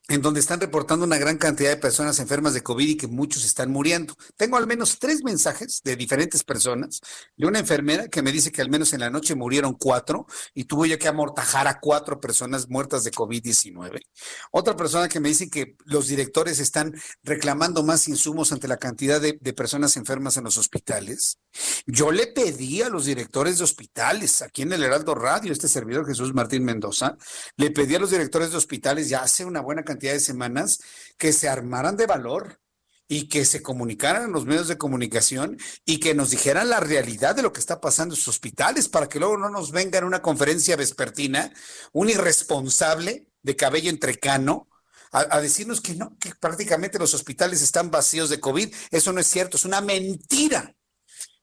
en donde están reportando una gran cantidad de personas enfermas de COVID y que muchos están muriendo. Tengo al menos tres mensajes de diferentes personas, de una enfermera que me dice que al menos en la noche murieron cuatro y tuvo ya que amortajar a cuatro personas muertas de COVID-19. Otra persona que me dice que los directores están reclamando más insumos ante la cantidad de, de personas enfermas en los hospitales. Yo le pedí a los directores de hospitales, aquí en el Heraldo Radio, este servidor Jesús Martín Mendoza, le pedí a los directores de hospitales ya hace una buena cantidad de semanas que se armaran de valor y que se comunicaran en los medios de comunicación y que nos dijeran la realidad de lo que está pasando en sus hospitales para que luego no nos venga en una conferencia vespertina un irresponsable de cabello entrecano a, a decirnos que no, que prácticamente los hospitales están vacíos de COVID. Eso no es cierto, es una mentira.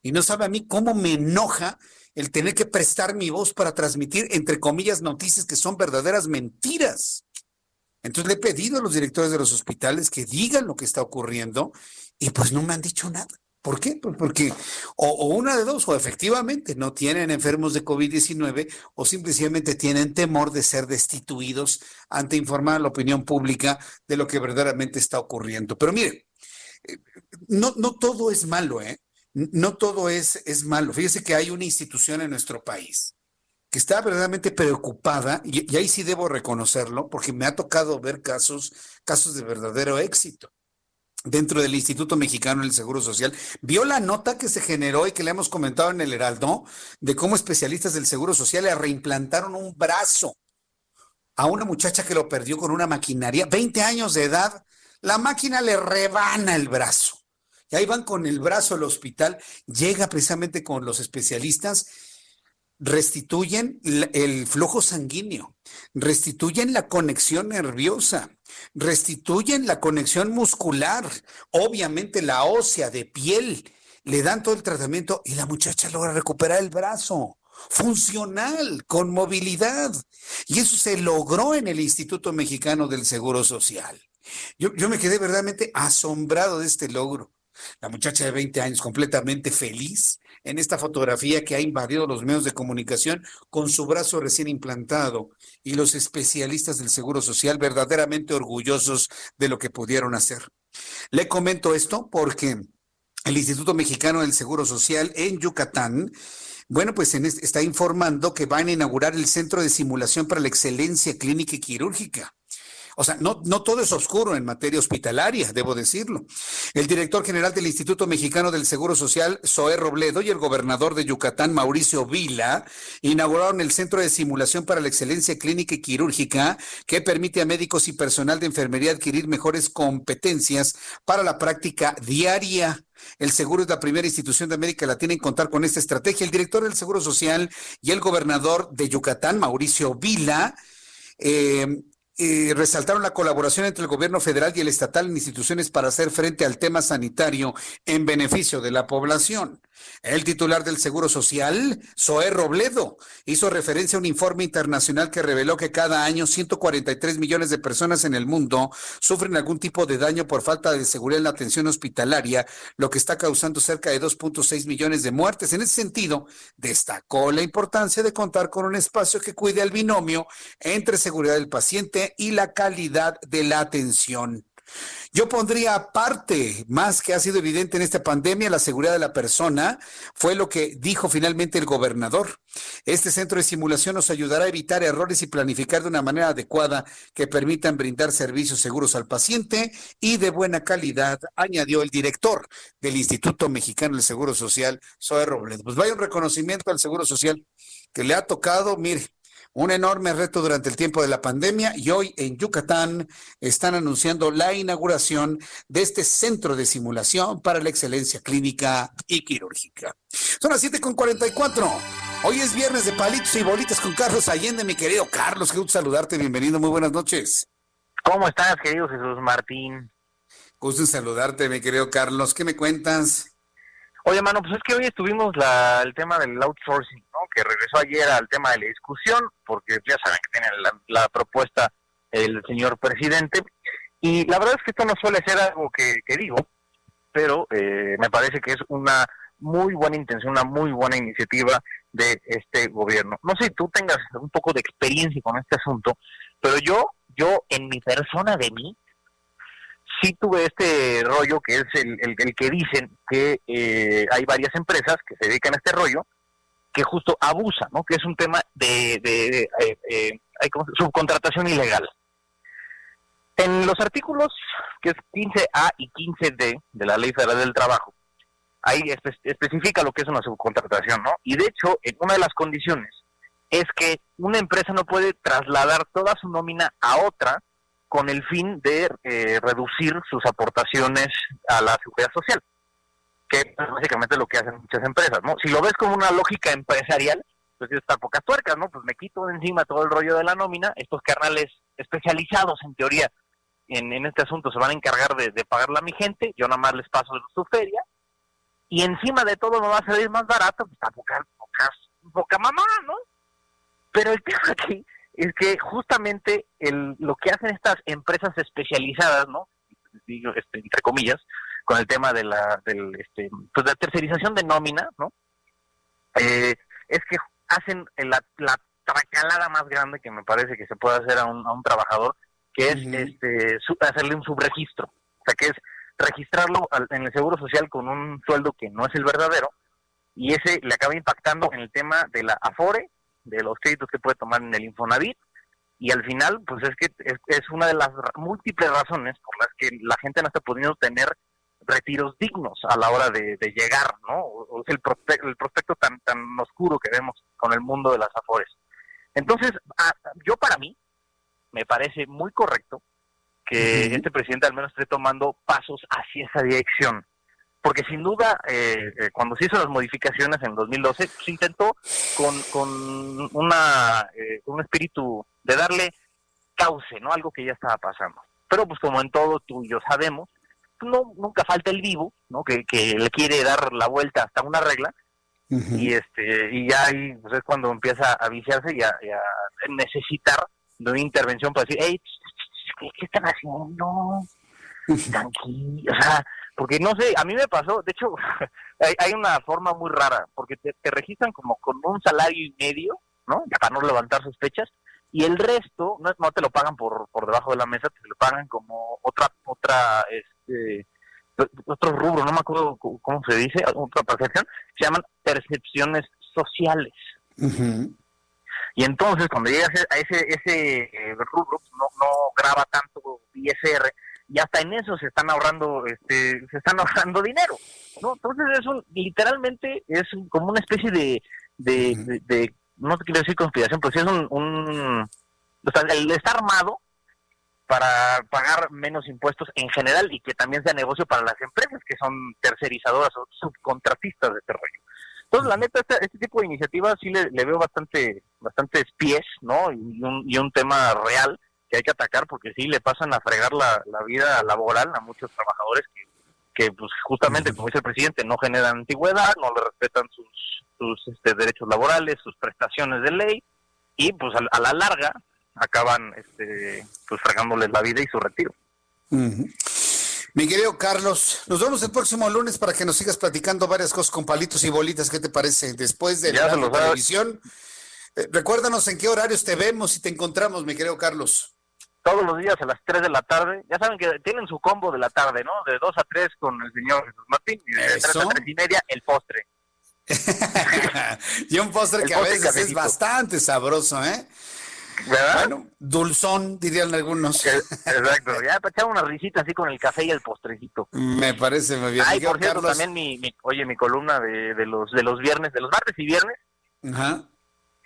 Y no sabe a mí cómo me enoja el tener que prestar mi voz para transmitir, entre comillas, noticias que son verdaderas mentiras. Entonces le he pedido a los directores de los hospitales que digan lo que está ocurriendo y pues no me han dicho nada. ¿Por qué? Pues porque o, una de dos, o efectivamente no tienen enfermos de COVID-19 o simplemente tienen temor de ser destituidos ante informar a la opinión pública de lo que verdaderamente está ocurriendo. Pero mire, eh, no, no todo es malo, ¿eh? No todo es, es malo. Fíjese que hay una institución en nuestro país que está verdaderamente preocupada, y, ahí sí debo reconocerlo, porque me ha tocado ver casos, casos de verdadero éxito dentro del Instituto Mexicano del Seguro Social. ¿Vio la nota que se generó y que le hemos comentado en el Heraldo de cómo especialistas del Seguro Social le reimplantaron un brazo a una muchacha que lo perdió con una maquinaria, 20 años de edad, la máquina le rebana el brazo. Y ahí van con el brazo al hospital, llega precisamente con los especialistas, restituyen el flujo sanguíneo, restituyen la conexión nerviosa, restituyen la conexión muscular, obviamente la ósea de piel, le dan todo el tratamiento y la muchacha logra recuperar el brazo funcional, con movilidad. Y eso se logró en el Instituto Mexicano del Seguro Social. Yo, yo me quedé verdaderamente asombrado de este logro. La muchacha de 20 años completamente feliz en esta fotografía que ha invadido los medios de comunicación con su brazo recién implantado y los especialistas del Seguro Social verdaderamente orgullosos de lo que pudieron hacer. Le comento esto porque el Instituto Mexicano del Seguro Social en Yucatán bueno, pues en este- está informando que van a inaugurar el Centro de Simulación para la Excelencia Clínica y Quirúrgica. O sea, no, no todo es oscuro en materia hospitalaria, debo decirlo. El director general del Instituto Mexicano del Seguro Social, Zoé Robledo, y el gobernador de Yucatán, Mauricio Vila, inauguraron el Centro de Simulación para la Excelencia Clínica y Quirúrgica, que permite a médicos y personal de enfermería adquirir mejores competencias para la práctica diaria. El seguro es la primera institución de América Latina en contar con esta estrategia. El director del Seguro Social y el gobernador de Yucatán, Mauricio Vila, eh, eh, resaltaron la colaboración entre el gobierno federal y el estatal en instituciones para hacer frente al tema sanitario en beneficio de la población. El titular del Seguro Social, Zoé Robledo, hizo referencia a un informe internacional que reveló que cada año 143 millones de personas en el mundo sufren algún tipo de daño por falta de seguridad en la atención hospitalaria, lo que está causando cerca de 2.6 millones de muertes. En ese sentido, destacó la importancia de contar con un espacio que cuide al binomio entre seguridad del paciente y la calidad de la atención. Yo pondría aparte, más que ha sido evidente en esta pandemia, la seguridad de la persona, fue lo que dijo finalmente el gobernador. Este centro de simulación nos ayudará a evitar errores y planificar de una manera adecuada que permitan brindar servicios seguros al paciente y de buena calidad, añadió el director del Instituto Mexicano del Seguro Social, Zoe Robledo. Pues vaya un reconocimiento al Seguro Social que le ha tocado, mire, un enorme reto durante el tiempo de la pandemia y hoy en Yucatán están anunciando la inauguración de este centro de simulación para la excelencia clínica y quirúrgica. Son las 7.44. Hoy es viernes de palitos y bolitas con Carlos Allende, mi querido Carlos. Qué gusto saludarte, bienvenido, muy buenas noches. ¿Cómo estás, querido Jesús Martín? Gusto en saludarte, mi querido Carlos. ¿Qué me cuentas? Oye, mano, pues es que hoy estuvimos la, el tema del outsourcing, ¿no? Que regresó ayer al tema de la discusión, porque ya saben que tiene la, propuesta el señor presidente. Y la verdad es que esto no suele ser algo que, digo, pero eh, me parece que es una muy buena intención, una muy buena iniciativa de este gobierno. No sé si tú tengas un poco de experiencia con este asunto, pero yo, yo en mi persona de mí, sí tuve este rollo que es el, el, que dicen que eh, hay varias empresas que se dedican a este rollo que justo abusan, ¿no? Que es un tema de, de, eh, eh, subcontratación ilegal. En los artículos que es 15A y 15D de la Ley Federal del Trabajo, ahí especifica lo que es una subcontratación, ¿no? Y de hecho, en una de las condiciones es que una empresa no puede trasladar toda su nómina a otra con el fin de eh, reducir sus aportaciones a la seguridad social, que es básicamente lo que hacen muchas empresas, ¿no? Si lo ves como una lógica empresarial, pues está pocas tuercas, ¿no? Pues me quito de encima todo el rollo de la nómina, estos carnales especializados en teoría en, este asunto se van a encargar de, de pagarla a mi gente, yo nada más les paso su feria, y encima de todo me va a salir más barato, pues está poca, poca, poca mamá, ¿no? Pero el tema aquí es que justamente el, lo que hacen estas empresas especializadas, ¿no? Digo, este, entre comillas, con el tema de la, del, este, pues la tercerización de nómina, ¿no? Eh, es que hacen la, la tracalada más grande que me parece que se puede hacer a un, a un trabajador, que es este hacerle un subregistro, o sea, que es registrarlo en el Seguro Social con un sueldo que no es el verdadero, y ese le acaba impactando en el tema de la AFORE de los créditos que puede tomar en el Infonavit y al final pues es que es, una de las múltiples razones por las que la gente no está pudiendo tener retiros dignos a la hora de, llegar, ¿no? O, es el, prospecto, el prospecto tan tan oscuro que vemos con el mundo de las afores. Entonces, yo para mí me parece muy correcto que este presidente al menos esté tomando pasos hacia esa dirección porque sin duda eh, eh, cuando se hizo las modificaciones en 2012 se intentó con, con una eh, un espíritu de darle cauce no algo que ya estaba pasando. Pero pues como en todo tú y yo sabemos no nunca falta el vivo no que, que le quiere dar la vuelta hasta una regla. Y este y ya ahí pues es cuando empieza a viciarse y a, necesitar de una intervención para decir hey ¿qué, qué están haciendo? tranquilo o sea porque no sé, a mí me pasó, de hecho, hay, una forma muy rara, porque te, registran como con un salario y medio, ¿no? Para no levantar sospechas, y el resto no, no te lo pagan por, por debajo de la mesa, te lo pagan como otra, otra, este, otro rubro, no me acuerdo cómo se dice, otra percepción, se llaman percepciones sociales. Y entonces, cuando llegas a ese, ese eh, rubro, no, no, graba tanto ISR y hasta en eso se están ahorrando este se están ahorrando dinero no entonces es un literalmente es como una especie de de, de, no te quiero decir conspiración pero sí es un, un o sea, el está armado para pagar menos impuestos en general y que también sea negocio para las empresas que son tercerizadoras o subcontratistas de este rollo. Entonces, la neta, este, este tipo de iniciativas sí le, veo bastante bastantes pies, ¿no? Y un, y un tema real que hay que atacar porque sí le pasan a fregar la, la vida laboral a muchos trabajadores que, que pues justamente, como dice el presidente, no generan antigüedad, no le respetan sus, sus este, derechos laborales, sus prestaciones de ley y pues a la larga acaban este, pues fregándoles la vida y su retiro. Mi querido Carlos, nos vemos el próximo lunes para que nos sigas platicando varias cosas con palitos y bolitas. ¿Qué te parece? Después de la televisión, eh, recuérdanos en qué horarios te vemos y te encontramos, mi querido Carlos. Todos los días a las 3 de la tarde. Ya saben que tienen su combo de la tarde, ¿no? De 2 a 3 con el señor Jesús Martín y de 3 a 3 y media el postre. y un postre que a veces es bastante sabroso, ¿eh? Bueno, dulzón, dirían algunos. Exacto, ya para echar una risita así con el café y el postrecito. Me parece muy bien. Ay, por cierto, también mi, oye, mi columna de, de, los de los viernes, de los martes y viernes. Ajá.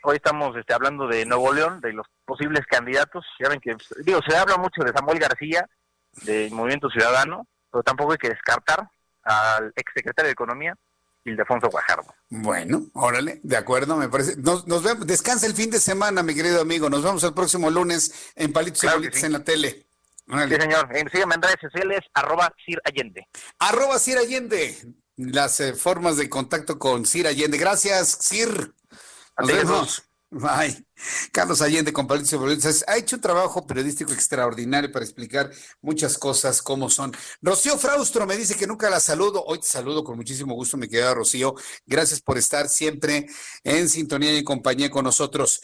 Hoy estamos este, hablando de Nuevo León, de los posibles candidatos. Ya ven que, digo, se habla mucho de Samuel García, del Movimiento Ciudadano, pero tampoco hay que descartar al exsecretario de Economía, Ildefonso Guajardo. Bueno, órale, de acuerdo, me parece. Nos, vemos, descansa el fin de semana, mi querido amigo. Nos vemos el próximo lunes en Palitos y Bolitas en la tele. Sí, señor. Sígueme en redes sociales, arroba Sir Allende. Arroba Sir Allende. Las eh, formas de contacto con Sir Allende. Gracias, Sir. Nos vemos. Carlos Allende con Palitos y ha hecho un trabajo periodístico extraordinario para explicar muchas cosas como son. Rocío Fraustro me dice que nunca la saludo. Hoy te saludo con muchísimo gusto, mi querida Rocío. Gracias por estar siempre en sintonía y en compañía con nosotros.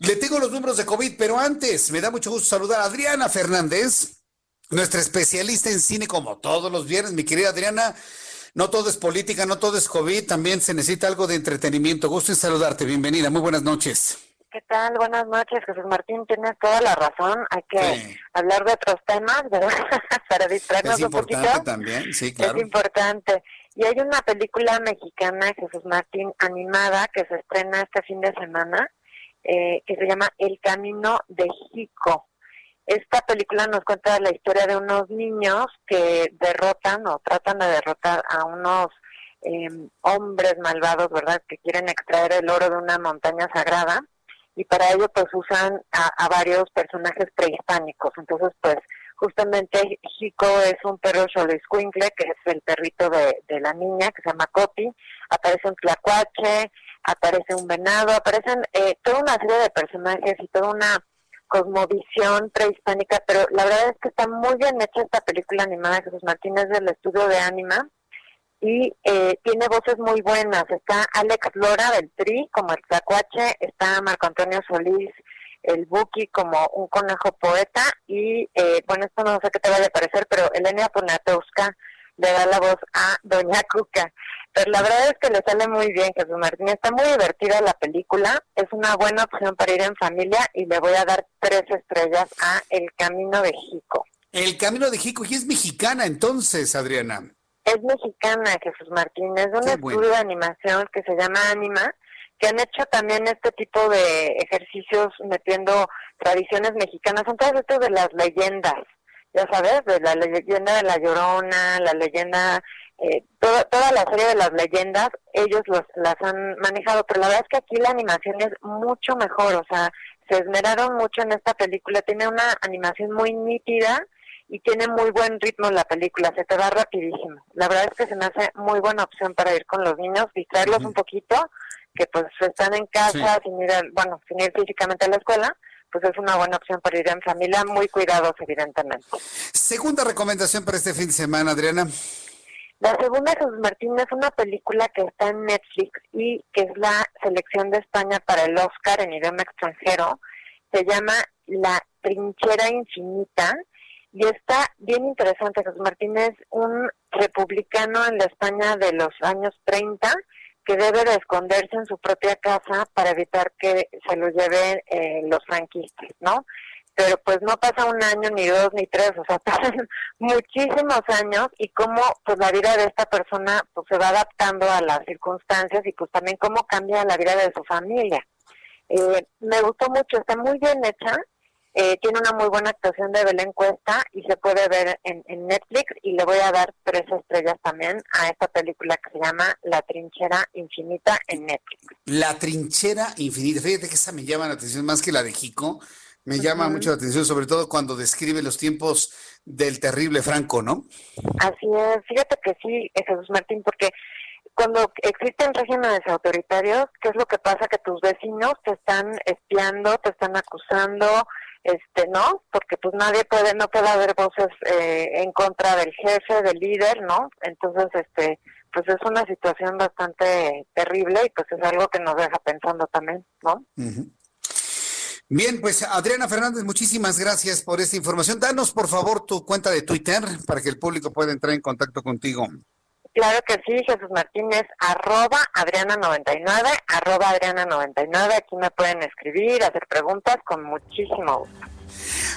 Le tengo los números de COVID, pero antes me da mucho gusto saludar a Adriana Fernández, nuestra especialista en cine como todos los viernes. Mi querida Adriana, no todo es política, no todo es COVID, también se necesita algo de entretenimiento. Gusto en saludarte, bienvenida, muy buenas noches. ¿Qué tal? Buenas noches, Jesús Martín, tienes toda la razón. Hay que hablar de otros temas, ¿verdad? Para distraernos un poquito. Es importante también, sí, claro. Es importante. Y hay una película mexicana, Jesús Martín, animada, que se estrena este fin de semana, eh, que se llama El Camino de Jico. Esta película nos cuenta la historia de unos niños que derrotan o tratan de derrotar a unos em, hombres malvados, ¿verdad? Que quieren extraer el oro de una montaña sagrada y para ello pues usan a, varios personajes prehispánicos. Entonces pues justamente Jico es un perro xoloiscuincle, que es el perrito de, la niña, que se llama Coti, aparece un tlacuache, aparece un venado, aparecen eh, toda una serie de personajes y toda una cosmovisión prehispánica, pero la verdad es que está muy bien hecha esta película animada Jesús Martínez del estudio de Anima y eh, tiene voces muy buenas. Está Alex Lora del Tri como el Tlacuache, está Marco Antonio Solís, el Buki como un conejo poeta y, eh, bueno, esto no sé qué te vaya a parecer, pero Elena Ponatowska le da la voz a Doña Cuca. Pero la verdad es que le sale muy bien, Jesús Martín. Está muy divertida la película. Es una buena opción para ir en familia y le voy a dar tres estrellas a El Camino de Jico. El Camino de Jico, y es mexicana entonces, Adriana. Es mexicana, Jesús Martín. Es un estudio de animación que se llama Anima, que han hecho también este tipo de ejercicios metiendo tradiciones mexicanas. Son todos estos de las leyendas ya sabes, de la leyenda de la Llorona, la leyenda eh, toda, toda la serie de las leyendas, ellos los, las han manejado, pero la verdad es que aquí la animación es mucho mejor, o sea, se esmeraron mucho en esta película, tiene una animación muy nítida y tiene muy buen ritmo la película, se te va rapidísimo. La verdad es que se me hace muy buena opción para ir con los niños, distraerlos un poquito, que pues están en casa sin ir, bueno, sin ir físicamente a la escuela, pues es una buena opción para ir en familia, muy cuidados evidentemente. Segunda recomendación para este fin de semana, Adriana. La segunda, Jesús Martín, es una película que está en Netflix y que es la selección de España para el Oscar en idioma extranjero. Se llama La Trinchera Infinita y está bien interesante. Jesús Martín es un republicano en la España de los años 30 que debe de esconderse en su propia casa para evitar que se lo lleven eh, los franquistas, ¿no? Pero pues no pasa un año, ni dos, ni tres, o sea, pasan muchísimos años y cómo pues la vida de esta persona pues se va adaptando a las circunstancias y pues también cómo cambia la vida de su familia. Eh, me gustó mucho, está muy bien hecha, eh, tiene una muy buena actuación de Belén Cuesta y se puede ver en, Netflix y le voy a dar tres estrellas también a esta película que se llama La Trinchera Infinita en Netflix. La Trinchera Infinita, fíjate que esa me llama la atención más que la de Jico, me llama mucho la atención, sobre todo cuando describe los tiempos del terrible Franco, ¿no? Así es, fíjate que sí, Jesús Martín, porque cuando existen regímenes autoritarios, ¿qué es lo que pasa? Que tus vecinos te están espiando, te están acusando, este no porque pues nadie puede no puede haber voces eh, en contra del jefe del líder no entonces este pues es una situación bastante terrible y pues es algo que nos deja pensando también no Bien, pues Adriana Fernández, muchísimas gracias por esta información. Danos, por favor, tu cuenta de Twitter para que el público pueda entrar en contacto contigo. Claro que sí, Jesús Martínez, arroba Adriana99, arroba Adriana99. Aquí me pueden escribir, hacer preguntas con muchísimo gusto.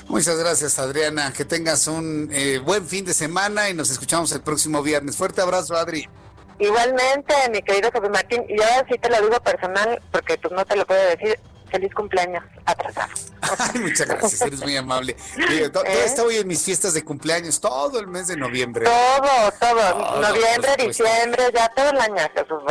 Muchas gracias, Adriana. Que tengas un eh, buen fin de semana y nos escuchamos el próximo viernes. Fuerte abrazo, Adri. Igualmente, mi querido Jesús Martín, y ahora sí te lo digo personal, porque pues no te lo puedo decir, feliz cumpleaños atrasado. muchas gracias, eres muy amable. todo, ¿Eh? está hoy en mis fiestas de cumpleaños, todo el mes de noviembre. Todo, todo, noviembre, diciembre, ya todo el año, Jesús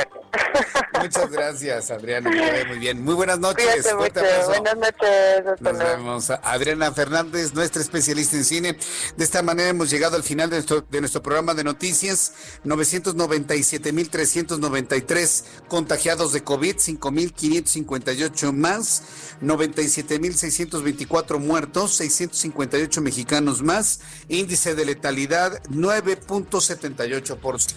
Muchas gracias, Adriana, muy bien. Muy buenas noches. Buenas noches, Nos vemos. Adriana Fernández, nuestra especialista en cine. De esta manera hemos llegado al final de nuestro, de nuestro programa de noticias. 997.393 contagiados de COVID, 5.558 más. 97.624 muertos, 658 mexicanos más, índice de letalidad 9.78%.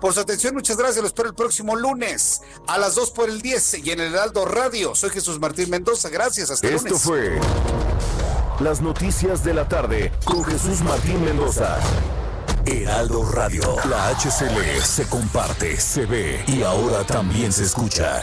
Por su atención, muchas gracias. Lo espero el próximo lunes a las 2 por el 10 y en el Heraldo Radio. Soy Jesús Martín Mendoza. Gracias. Hasta Esto fue las noticias de la tarde con Jesús Martín Mendoza. Heraldo Radio. La HCL se comparte, se ve y ahora también se escucha.